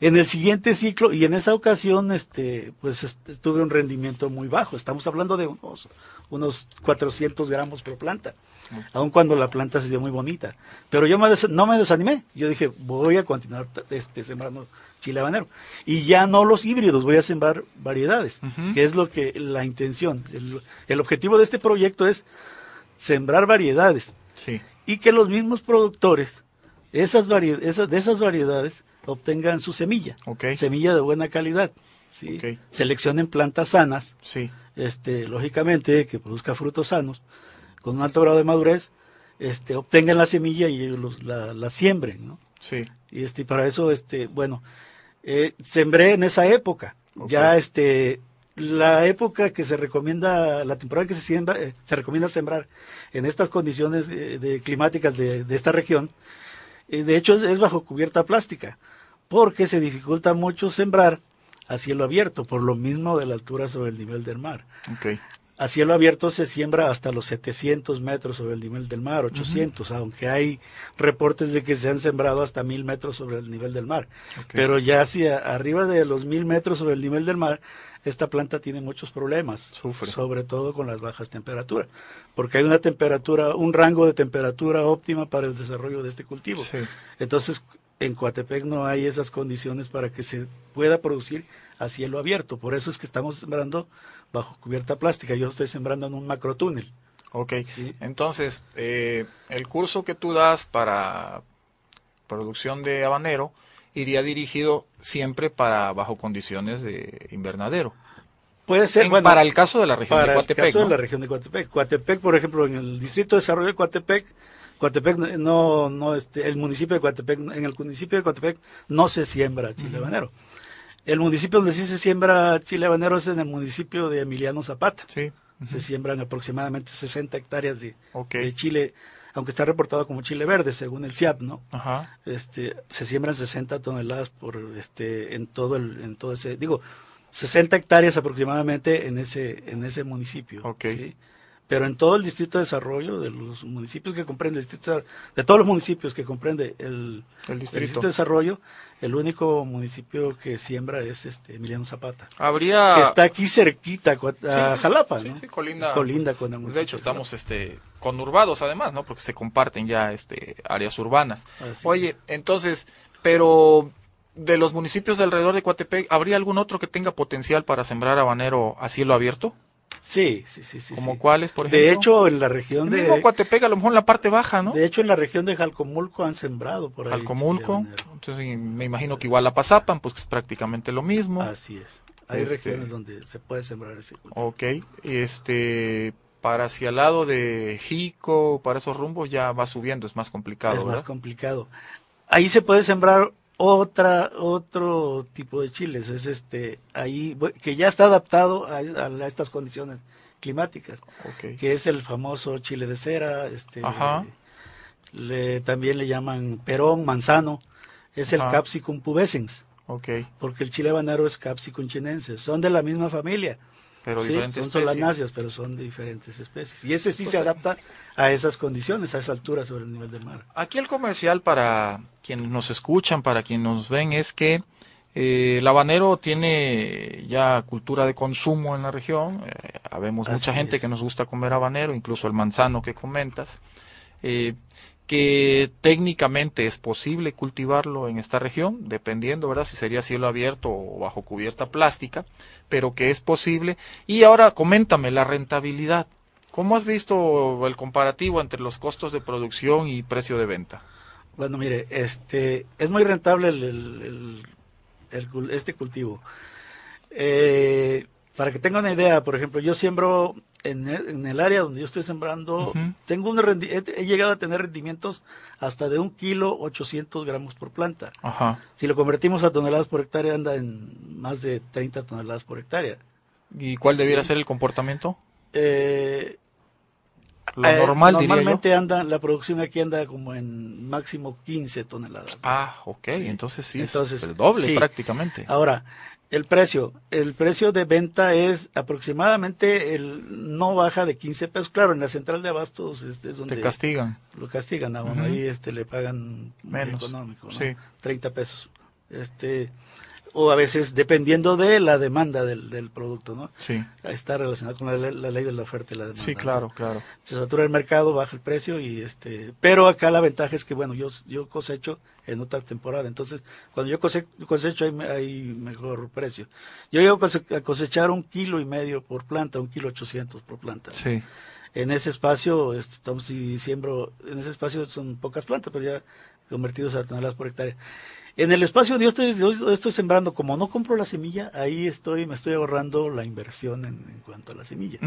En el siguiente ciclo, y en esa ocasión, este, pues est- tuve un rendimiento muy bajo. Estamos hablando de unos, unos 400 gramos por planta, aun cuando la planta se dio muy bonita. Pero yo me no me desanimé. Yo dije, voy a continuar este, sembrando chile habanero. Y ya no los híbridos, voy a sembrar variedades, que es lo que la intención. El, el objetivo de este proyecto es sembrar variedades Sí. y que los mismos productores esas varie- esas, de esas variedades obtengan su semilla, Ok. semilla de buena calidad. ¿sí? Seleccionen plantas sanas, Sí. este, lógicamente que produzca frutos sanos, con un alto grado de madurez, este, obtengan la semilla y los- la, la siembren. ¿no? Sí. Y este, para eso, este, bueno, eh, sembré en esa época. Ya este, la época que se recomienda, la temporada que se siembra, eh, se recomienda sembrar en estas condiciones eh, de, climáticas de, de esta región, eh, de hecho es, es bajo cubierta plástica, porque se dificulta mucho sembrar a cielo abierto, por lo mismo de la altura sobre el nivel del mar. A cielo abierto se siembra hasta los 700 metros sobre el nivel del mar, 800, aunque hay reportes de que se han sembrado hasta 1000 metros sobre el nivel del mar. Pero ya hacia arriba de los 1000 metros sobre el nivel del mar, esta planta tiene muchos problemas, Sufre. sobre todo con las bajas temperaturas, porque hay una temperatura, un rango de temperatura óptima para el desarrollo de este cultivo. Sí. Entonces, en Coatepec no hay esas condiciones para que se pueda producir a cielo abierto. Por eso es que estamos sembrando bajo cubierta plástica. Yo estoy sembrando en un macrotúnel. Ok. Sí. Entonces, eh, el curso que tú das para producción de habanero iría dirigido siempre para bajo condiciones de invernadero. Puede ser, En- bueno, para el caso de la región para de Coatepec, el caso ¿no? de la región de Coatepec. Coatepec, por ejemplo, en el distrito de desarrollo de Coatepec, Coatepec no, no, este, el municipio de Coatepec, en el municipio de Coatepec no se siembra chile habanero. El municipio donde sí se siembra chile habanero es en el municipio de Emiliano Zapata. Sí. Se siembran aproximadamente 60 hectáreas de, chile, aunque está reportado como chile verde, según el CIAP, ¿no? Ajá. Este, se siembran 60 toneladas por, este, en todo el, en todo ese, digo, 60 hectáreas aproximadamente en ese, en ese municipio. Ok. ¿sí? Pero en todo el distrito de desarrollo, de los municipios que comprende el distrito de, todos los municipios que comprende el, El el distrito. de desarrollo, el único municipio que siembra es este Emiliano Zapata. Habría... Que está aquí cerquita a Sí, sí, sí, Jalapa, sí, ¿no? sí, colinda, Colinda con el municipio de hecho, estamos este, conurbados además, ¿no? Porque se comparten ya este, áreas urbanas. Así Oye, entonces, pero de los municipios de alrededor de Coatepec, ¿habría algún otro que tenga potencial para sembrar habanero a cielo abierto? Sí, sí, sí, sí. ¿Como sí. cuáles, por ejemplo? De hecho, en la región el de mismo Coatepec, a lo mejor en la parte baja, ¿no? De hecho, en la región de Jalcomulco han sembrado por ahí. Jalcomulco, entonces me imagino que igual la Pasapan, pues que es prácticamente lo mismo. Así es. Hay Este- regiones donde se puede sembrar ese cultivo. Ok, este, para hacia el lado de Jico, para esos rumbos ya va subiendo, es más complicado, es más complicado. Ahí se puede sembrar otra otro tipo de chiles, es este ahí que ya está adaptado a, a estas condiciones climáticas, que es el famoso chile de cera, este Ajá. le también le llaman perón, manzano, es el. Capsicum pubescens, Ok, porque el chile habanero es Capsicum chinense, son de la misma familia. Pero Sí, diferentes son especies. solanáceas, pero son diferentes especies. Y ese sí Pues, se adapta a esas condiciones, a esa altura sobre el nivel del mar. Aquí el comercial para quienes nos escuchan, para quienes nos ven, es que eh, el habanero tiene ya cultura de consumo en la región. Eh, habemos mucha gente es. que nos gusta comer habanero, incluso el manzano que comentas. eh, que técnicamente es posible cultivarlo en esta región, dependiendo, ¿verdad? Si sería cielo abierto o bajo cubierta plástica, pero que es posible. Y ahora coméntame la rentabilidad. ¿Cómo has visto el comparativo entre los costos de producción y precio de venta? Bueno, mire, este es muy rentable el, este cultivo. Eh, para que tenga una idea, por ejemplo, yo siembro en el, en el área donde yo estoy sembrando, tengo un rendi- he, he llegado a tener rendimientos hasta de un kilo 800 gramos por planta. Ajá. Si lo convertimos a toneladas por hectárea, anda en más de 30 toneladas por hectárea. ¿Y cuál debiera Sí. ser el comportamiento? Eh, Lo Eh, normal, diría yo. Normalmente anda, la producción aquí anda como en máximo 15 toneladas. Ah, ok. Sí. Entonces sí, Entonces, es el doble sí. prácticamente. Ahora, el precio, el precio de venta es aproximadamente, el no baja de 15 pesos. Claro, en la central de abastos este es donde Te castigan. lo castigan a uno, ahí este le pagan Menos, económico, ¿no? sí. 30 pesos Este, o a veces dependiendo de la demanda del, del producto, ¿no? Sí. Está relacionado con la, la, ley de la oferta y la demanda. Sí, claro, claro. Se satura el mercado, baja el precio y este, pero acá la ventaja es que bueno, yo yo cosecho en otra temporada, entonces cuando yo cosecho, cosecho hay, hay, mejor precio. Yo llego a cosechar un kilo y medio por planta, un kilo ochocientos por planta. Sí. En ese espacio estamos y siembro, en ese espacio son pocas plantas, pero ya convertidos a toneladas por hectárea. En el espacio yo estoy, yo estoy sembrando, como no compro la semilla, ahí estoy, me estoy ahorrando la inversión en, en cuanto a la semilla.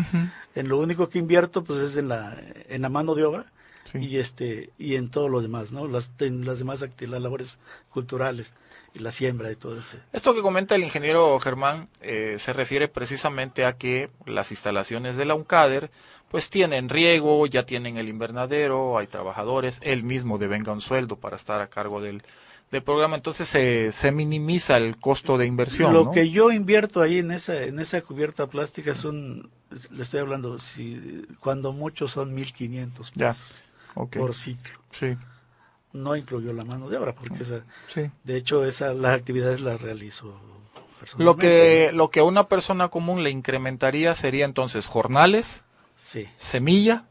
En lo único que invierto pues es en la, en la mano de obra y este, y en todo lo demás, ¿no? Las, en las demás actividades, labores culturales y la siembra y todo eso. Esto que comenta el ingeniero Germán eh, se refiere precisamente a que las instalaciones de la UNCADER pues tienen riego, ya tienen el invernadero, hay trabajadores, él mismo devenga un sueldo para estar a cargo del, del programa, entonces se, se minimiza el costo de inversión. Lo que yo invierto ahí en esa, en esa cubierta plástica son, le estoy hablando, si cuando muchos son 1.500 pesos por ciclo. Sí. No incluyó la mano de obra, porque esa, de hecho esa, las actividades las realizo. Lo que, lo que a una persona común le incrementaría sería entonces jornales, sí. semilla,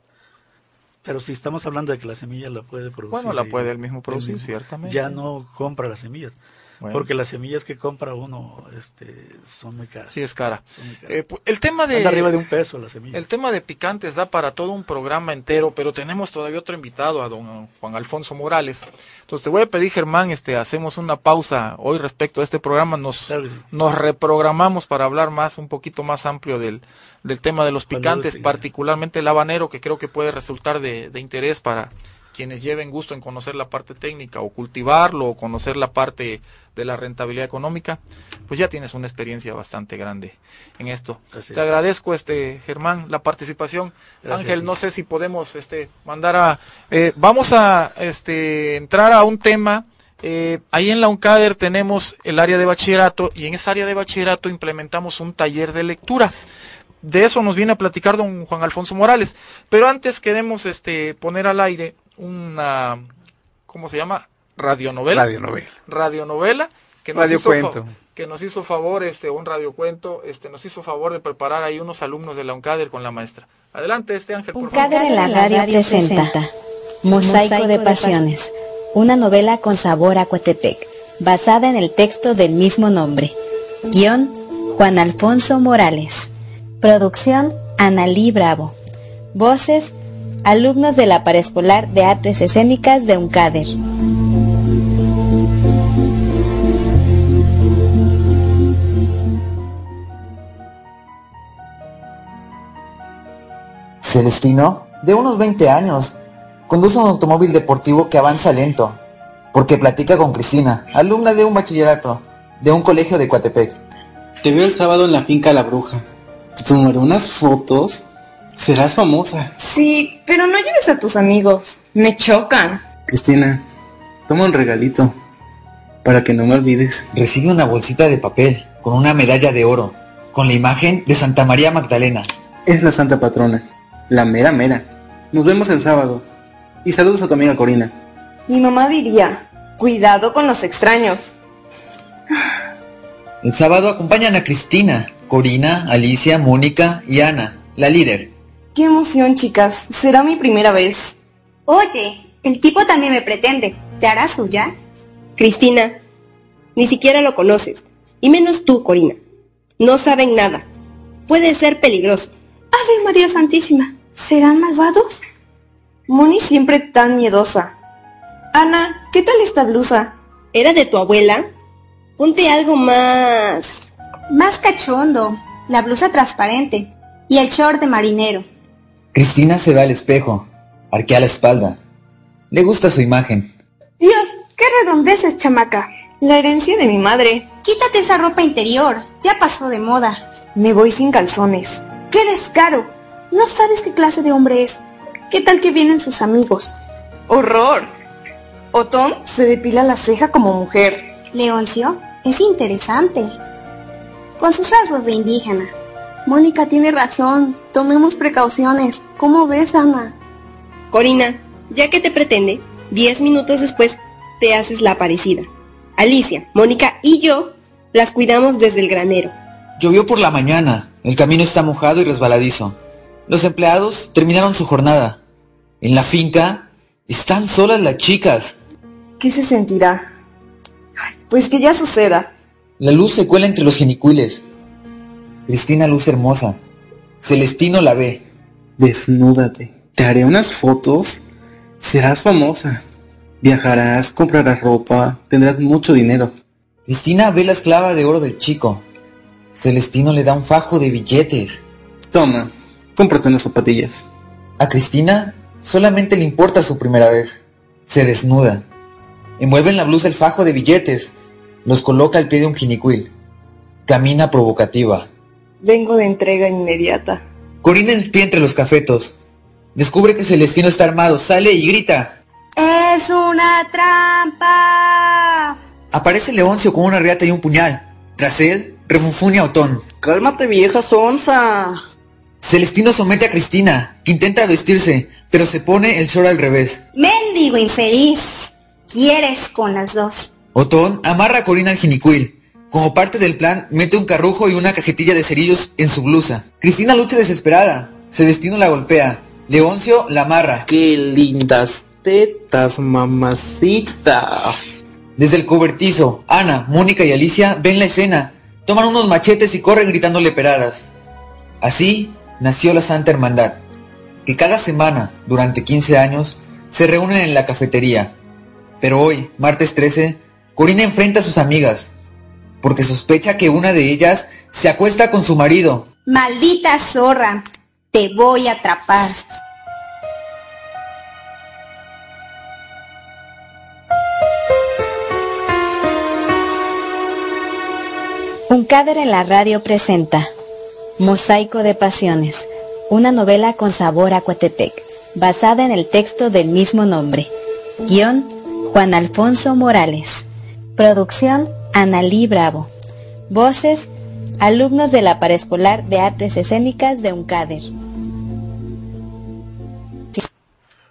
pero si estamos hablando de que la semilla la puede producir. Bueno, la puede él mismo producir, ciertamente. Ya no compra las semillas. Porque las semillas que compra uno este, son muy caras. Sí, es cara. Eh, el tema de... arriba de un peso la semilla. El tema de picantes da para todo un programa entero, pero tenemos todavía otro invitado, a don Juan Alfonso Morales. Entonces te voy a pedir, Germán, este, hacemos una pausa hoy respecto a este programa. Nos, nos reprogramamos para hablar más, un poquito más amplio del, del tema de los picantes, particularmente el habanero, que creo que puede resultar de, de interés para quienes lleven gusto en conocer la parte técnica o cultivarlo o conocer la parte de la rentabilidad económica, pues ya tienes una experiencia bastante grande en esto. Te agradezco, este Germán, la participación. Ángel, no sé si podemos este, mandar a... Eh, vamos a este, entrar a un tema. Eh, ahí en la UNCADER tenemos el área de bachillerato y en esa área de bachillerato implementamos un taller de lectura de eso nos viene a platicar don Juan Alfonso Morales. Pero antes queremos este, poner al aire una, ¿cómo se llama? Radionovela. Radionovela. Radionovela. Que nos, hizo que nos hizo favor, este, un radiocuento, este, nos hizo favor de preparar ahí unos alumnos de la UNCADER con la maestra. Adelante, este Ángel, por UNCADER en la radio presenta Mosaico de Pasiones, una novela con sabor a Coatepec, basada en el texto del mismo nombre. Guión, Juan Alfonso Morales. Producción, Analí Bravo. Voces, alumnos de la Paraescolar de Artes Escénicas de UNCADER. Celestino, de unos 20 años, conduce un automóvil deportivo que avanza lento, porque platica con Cristina, alumna de un bachillerato, de un colegio de Coatepec. Te veo el sábado en la finca La Bruja. Te tomaré unas fotos Serás famosa. Sí, pero no lleves a tus amigos. Me chocan. Cristina, toma un regalito. Para que no me olvides. Recibe una bolsita de papel con una medalla de oro, con la imagen de Santa María Magdalena. Es la santa patrona. La mera mera. Nos vemos el sábado. Y saludos a tu amiga Corina. Mi mamá diría, cuidado con los extraños. El sábado acompañan a Cristina, Corina, Alicia, Mónica y Ana, la líder. Qué emoción, chicas. Será mi primera vez. Oye, el tipo también me pretende. ¿Te hará suya? Cristina, ni siquiera lo conoces. Y menos tú, Corina. No saben nada. Puede ser peligroso. Ave María Santísima. ¿Serán malvados? Moni siempre tan miedosa. Ana, ¿qué tal esta blusa? ¿Era de tu abuela? Ponte algo más... Más cachondo. La blusa transparente. Y el short de marinero. Cristina se ve al espejo, arquea la espalda. Le gusta su imagen. Dios, qué redondeces, chamaca. La herencia de mi madre. Quítate esa ropa interior, ya pasó de moda. Me voy sin calzones. ¡Qué descaro! No sabes qué clase de hombre es. ¿Qué tal que vienen sus amigos? ¡Horror! Otón se depila la ceja como mujer. Leoncio es interesante. Con sus rasgos de indígena. Mónica tiene razón. Tomemos precauciones. ¿Cómo ves, Ana? Corina, ya que te pretende, diez minutos después te haces la parecida. Alicia, Mónica y yo las cuidamos desde el granero. Llovió por la mañana, el camino está mojado y resbaladizo. Los empleados terminaron su jornada. En la finca están solas las chicas. ¿Qué se sentirá? Pues que ya suceda. La luz se cuela entre los genicuiles. Cristina luce hermosa. Celestino la ve. Desnúdate. Te haré unas fotos. Serás famosa. Viajarás, comprarás ropa, tendrás mucho dinero. Cristina ve la esclava de oro del chico. Celestino le da un fajo de billetes. Toma, cómprate unas zapatillas. A Cristina solamente le importa su primera vez. Se desnuda. Envuelve en la blusa el fajo de billetes. Los coloca al pie de un jinicuil. Camina provocativa. Vengo de entrega inmediata. Corina en pie entre los cafetos. Descubre que Celestino está armado, sale y grita. ¡Es una trampa! Aparece Leoncio con una riata y un puñal. Tras él, refunfuña Otón. Cálmate vieja sonza. Celestino somete a Cristina, que intenta vestirse, pero se pone el short al revés. Mendigo infeliz. ¿Quieres con las dos? Otón amarra a Corina al jinicuil. Como parte del plan, mete un carrujo y una cajetilla de cerillos en su blusa. Cristina lucha desesperada. Celestino la golpea. Leoncio la amarra. ¡Qué lindas tetas, mamacita! Desde el cobertizo, Ana, Mónica y Alicia ven la escena. Toman unos machetes y corren gritándole peradas. Así nació la Santa Hermandad, que cada semana, durante 15 años, se reúnen en la cafetería. Pero hoy, martes 13, Corina enfrenta a sus amigas, porque sospecha que una de ellas se acuesta con su marido. Maldita zorra, te voy a atrapar. Un Cader en la radio presenta Mosaico de Pasiones, una novela con sabor a Coatepec, basada en el texto del mismo nombre. Guión Juan Alfonso Morales. Producción Analí Bravo. Voces alumnos de la Paraescolar de Artes Escénicas de UNCADER.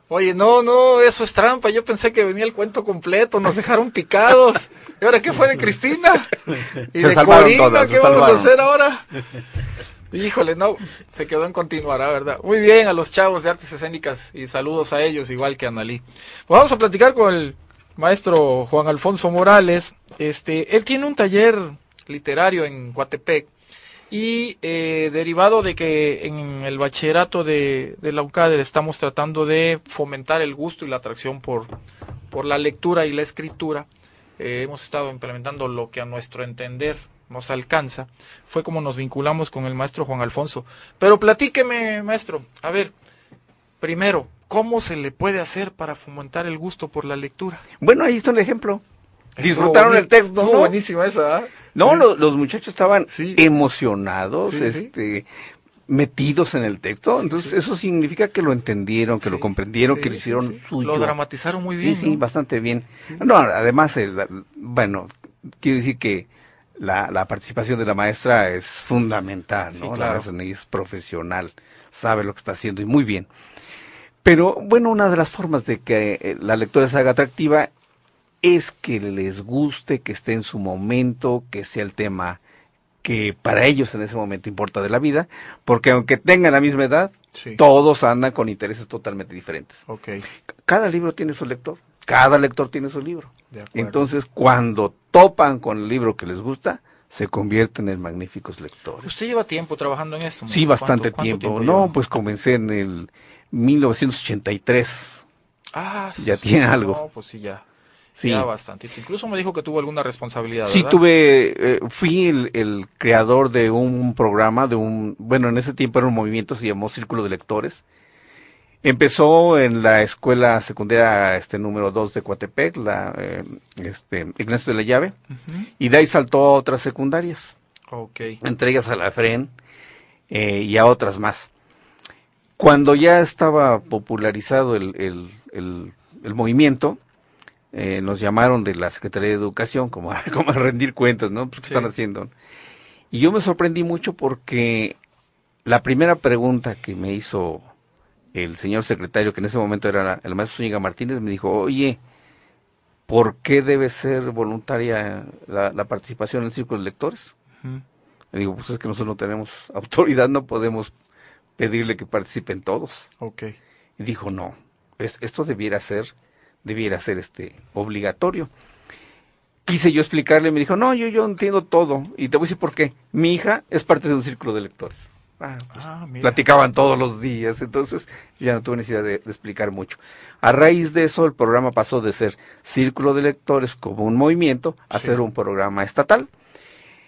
Oye, no, no, eso es trampa. Yo pensé que venía el cuento completo. Nos dejaron picados. ¿Y ahora qué fue de Cristina? ¿Y Se de Corina? todas, ¿Qué vamos a hacer ahora? Híjole, no, se quedó en continuará, ¿verdad? Muy bien a los chavos de artes escénicas y saludos a ellos, igual que a Analí. Pues vamos a platicar con el maestro Juan Alfonso Morales. Este, él tiene un taller literario en Coatepec y eh, derivado de que en el bachillerato de, de la UCADER estamos tratando de fomentar el gusto y la atracción por, por la lectura y la escritura, eh, hemos estado implementando lo que a nuestro entender nos alcanza, fue como nos vinculamos con el maestro Juan Alfonso. Pero platíqueme, maestro, a ver, primero, ¿cómo se le puede hacer para fomentar el gusto por la lectura? Bueno, ahí está un ejemplo. Disfrutaron el texto. ¿no? buenísima esa, ¿ah? No, lo- los muchachos estaban Sí. emocionados, Sí, sí. este, metidos en el texto. Sí, Entonces, sí. eso significa que lo entendieron, que lo Sí, comprendieron, sí, que lo sí, hicieron sí. suyo. Lo dramatizaron muy Sí, bien. sí, ¿no? bastante bien. No, además, el- bueno, quiero decir que la, la participación de la maestra es fundamental, Sí, ¿no? claro. La maestra es profesional, sabe lo que está haciendo y muy bien. Pero, bueno, una de las formas de que eh, la lectura se haga atractiva es que les guste, que esté en su momento, que sea el tema que para ellos en ese momento importa de la vida, porque aunque tengan la misma edad, Sí. todos andan con intereses totalmente diferentes. Ok, Cada libro tiene su lector, cada lector tiene su libro. Entonces, cuando topan con el libro que les gusta, se convierten en magníficos lectores. ¿Usted lleva tiempo trabajando en esto? Sí, bastante ¿Cuánto- cuánto tiempo. lleva? No, pues comencé en el 1983. Ah, ya tiene algo. No, pues sí, ya. Sí. Ya bastantito. Incluso me dijo que tuvo alguna responsabilidad. Sí, ¿verdad? tuve, eh, fui el, el creador de un programa, de un, bueno, en ese tiempo era un movimiento, se llamó Círculo de Lectores. Empezó en la escuela secundaria este número 2 de Coatepec, la eh, este, Ignacio de la Llave, y de ahí saltó a otras secundarias, Ok. entre ellas a la FREN eh, y a otras más. Cuando ya estaba popularizado el, el, el, el movimiento, eh, nos llamaron de la Secretaría de Educación como, a- como a rendir cuentas, ¿no? ¿Qué Sí. están haciendo? Y yo me sorprendí mucho porque la primera pregunta que me hizo el señor secretario, que en ese momento era el maestro Zúñiga Martínez, me dijo, oye, ¿por qué debe ser voluntaria la, participación en el círculo de lectores? Le digo, pues es que nosotros no tenemos autoridad, no podemos pedirle que participen todos. Ok. Y dijo, no, es, esto debiera ser, debiera ser este obligatorio. Quise yo explicarle, me dijo, no, yo, yo entiendo todo. Y te voy a decir por qué. Mi hija es parte de un círculo de lectores. Ah, pues, ah, platicaban todos los días, entonces ya no tuve necesidad de, explicar mucho. A raíz de eso, el programa pasó de ser Círculo de Lectores como un movimiento a ser un programa estatal.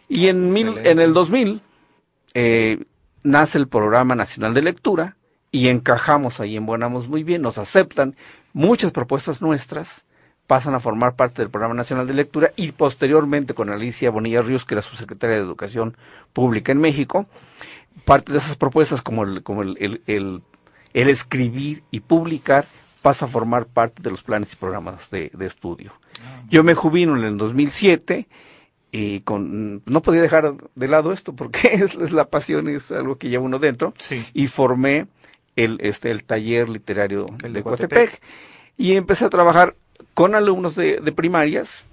Y en, mil, en el 2000 eh, nace el Programa Nacional de Lectura y encajamos ahí, embonamos muy bien, nos aceptan. Muchas propuestas nuestras pasan a formar parte del Programa Nacional de Lectura y posteriormente con Alicia Bonilla Ríos, que era subsecretaria de Educación Pública en México, parte de esas propuestas como el, como el, el, escribir y publicar pasa a formar parte de los planes y programas de, estudio. Ah, Yo me jubilo en el 2007 y con, no podía dejar de lado esto porque es, la pasión, es algo que lleva uno dentro, y formé el, este, el taller literario de Coatepec. Y empecé a trabajar con alumnos de, de primarias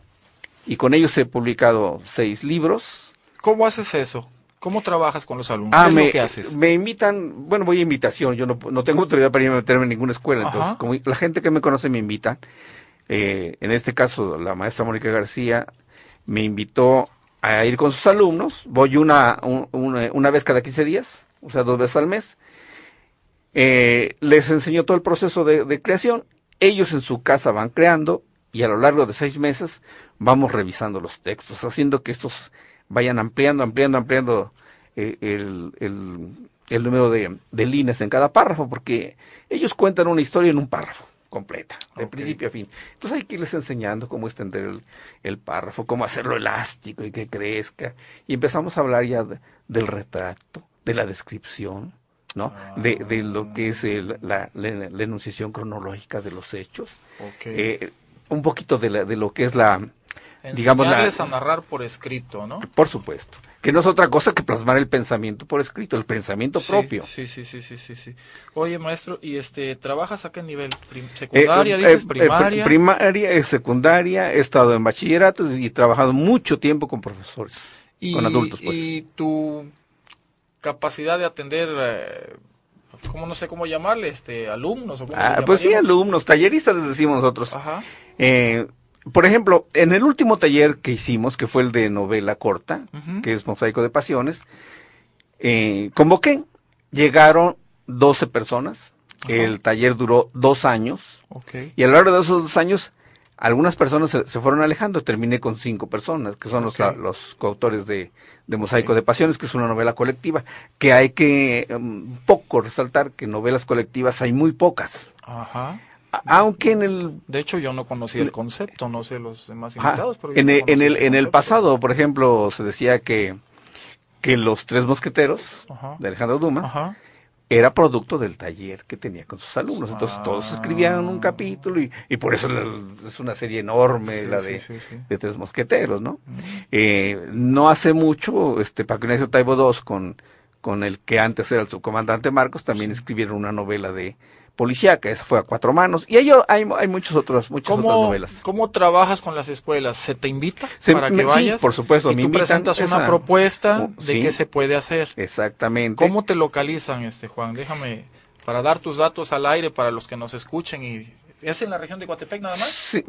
y con ellos he publicado seis libros. ¿Cómo haces eso? ¿Cómo trabajas con los alumnos? Ah, me, ¿Qué haces? Me invitan, bueno, voy a invitación, yo no, no tengo autoridad para ir a meterme en ninguna escuela, entonces como la gente que me conoce me invita, eh, en este caso la maestra Mónica García me invitó a ir con sus alumnos, voy una, una, vez cada 15 días, o sea, dos veces al mes, eh, les enseño todo el proceso de, creación, ellos en su casa van creando y a lo largo de seis meses vamos revisando los textos, haciendo que estos vayan ampliando, ampliando, ampliando eh, el, el, número de, líneas en cada párrafo, porque ellos cuentan una historia en un párrafo completa, de principio a fin. Entonces hay que irles enseñando cómo extender el, párrafo, cómo hacerlo elástico y que crezca. Y empezamos a hablar ya del retrato, de la descripción, ¿no? De, de lo que es la, la, enunciación cronológica de los hechos. Eh, un poquito de, la, de lo que es la, digamos a narrar por escrito, ¿no? Por supuesto. Que no es otra cosa que plasmar el pensamiento por escrito, el pensamiento propio. Sí, sí, sí, sí, sí, sí. Oye, maestro, ¿y este trabajas a qué nivel? ¿Secundaria, eh, dices? Eh, ¿Primaria? primaria, secundaria, he estado en bachillerato y he trabajado mucho tiempo con profesores, con adultos, pues. ¿Y tu capacidad de atender... Eh, ¿cómo no sé cómo llamarle? Este, alumnos. ¿o ah, pues sí, alumnos, talleristas les decimos nosotros. Ajá. Eh, por ejemplo, en el último taller que hicimos, que fue el de novela corta, que es Mosaico de Pasiones, eh, convoqué, llegaron 12 personas, el taller duró dos años, y a lo largo de esos dos años, algunas personas se, fueron alejando, terminé con cinco personas, que son los, los coautores de, Mosaico de Pasiones, que es una novela colectiva, que hay que um, poco resaltar que novelas colectivas hay muy pocas. Ajá aunque en el de hecho yo no conocía el concepto no sé los demás invitados pero en, el, en el en el pasado por ejemplo se decía que que los tres mosqueteros de Alejandro Dumas era producto del taller que tenía con sus alumnos. Entonces todos escribían un capítulo y, y por eso es una serie enorme la de, de tres mosqueteros no eh, no hace mucho este Paco Ignacio Taibo II con con el que antes era el subcomandante Marcos también escribieron una novela de policíaca, esa fue a cuatro manos, y ello hay, hay muchos otros, muchas otras novelas. ¿Cómo trabajas con las escuelas? ¿Se te invita para que vayas? Sí, por supuesto, y tú presentas una propuesta uh, de qué se puede hacer. Exactamente. ¿Cómo te localizan, este Juan? Déjame, para dar tus datos al aire para los que nos escuchen y ¿Es en la región de Coatepec nada más?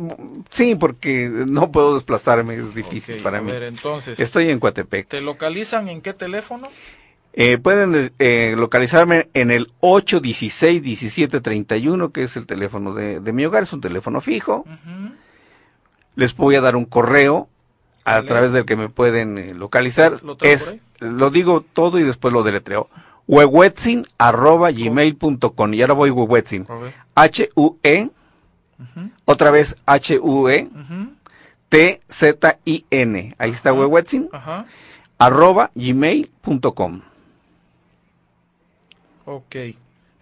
Sí, porque no puedo desplazarme, es difícil para mí. entonces. Estoy en Coatepec. ¿Te localizan en qué teléfono? Eh, pueden eh, localizarme en el 816-1731, que es el teléfono de, mi hogar, es un teléfono fijo. Les voy a dar un correo a través del que me pueden eh, localizar. ¿Lo, es, lo digo todo y después lo deletreo. Huehuetzin arroba gmail.com y ahora voy Huehuetzin. H-U-E, otra vez H-U-E, T-Z-I-N. Ahí está Huehuetzin, arroba gmail.com. Ok.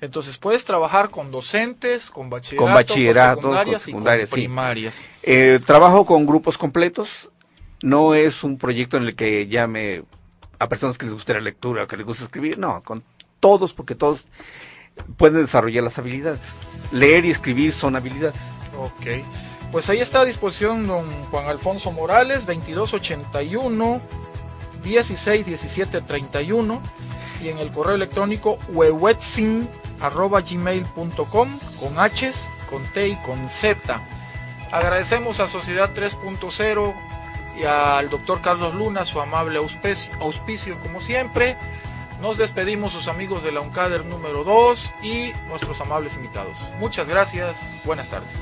Entonces puedes trabajar con docentes, con bachillerato, con, bachillerato, secundarias, y con primarias. Eh, trabajo con grupos completos. No es un proyecto en el que llame a personas que les guste la lectura, que les guste escribir. No, con todos, porque todos pueden desarrollar las habilidades. Leer y escribir son habilidades. Ok. Pues ahí está a disposición don Juan Alfonso Morales, 2281 161731 y en el correo electrónico gmail.com con H, con T y con Z. Agradecemos a Sociedad 3.0 y al doctor Carlos Luna su amable auspicio, auspicio como siempre. Nos despedimos sus amigos de la UNCADER número 2 y nuestros amables invitados. Muchas gracias. Buenas tardes.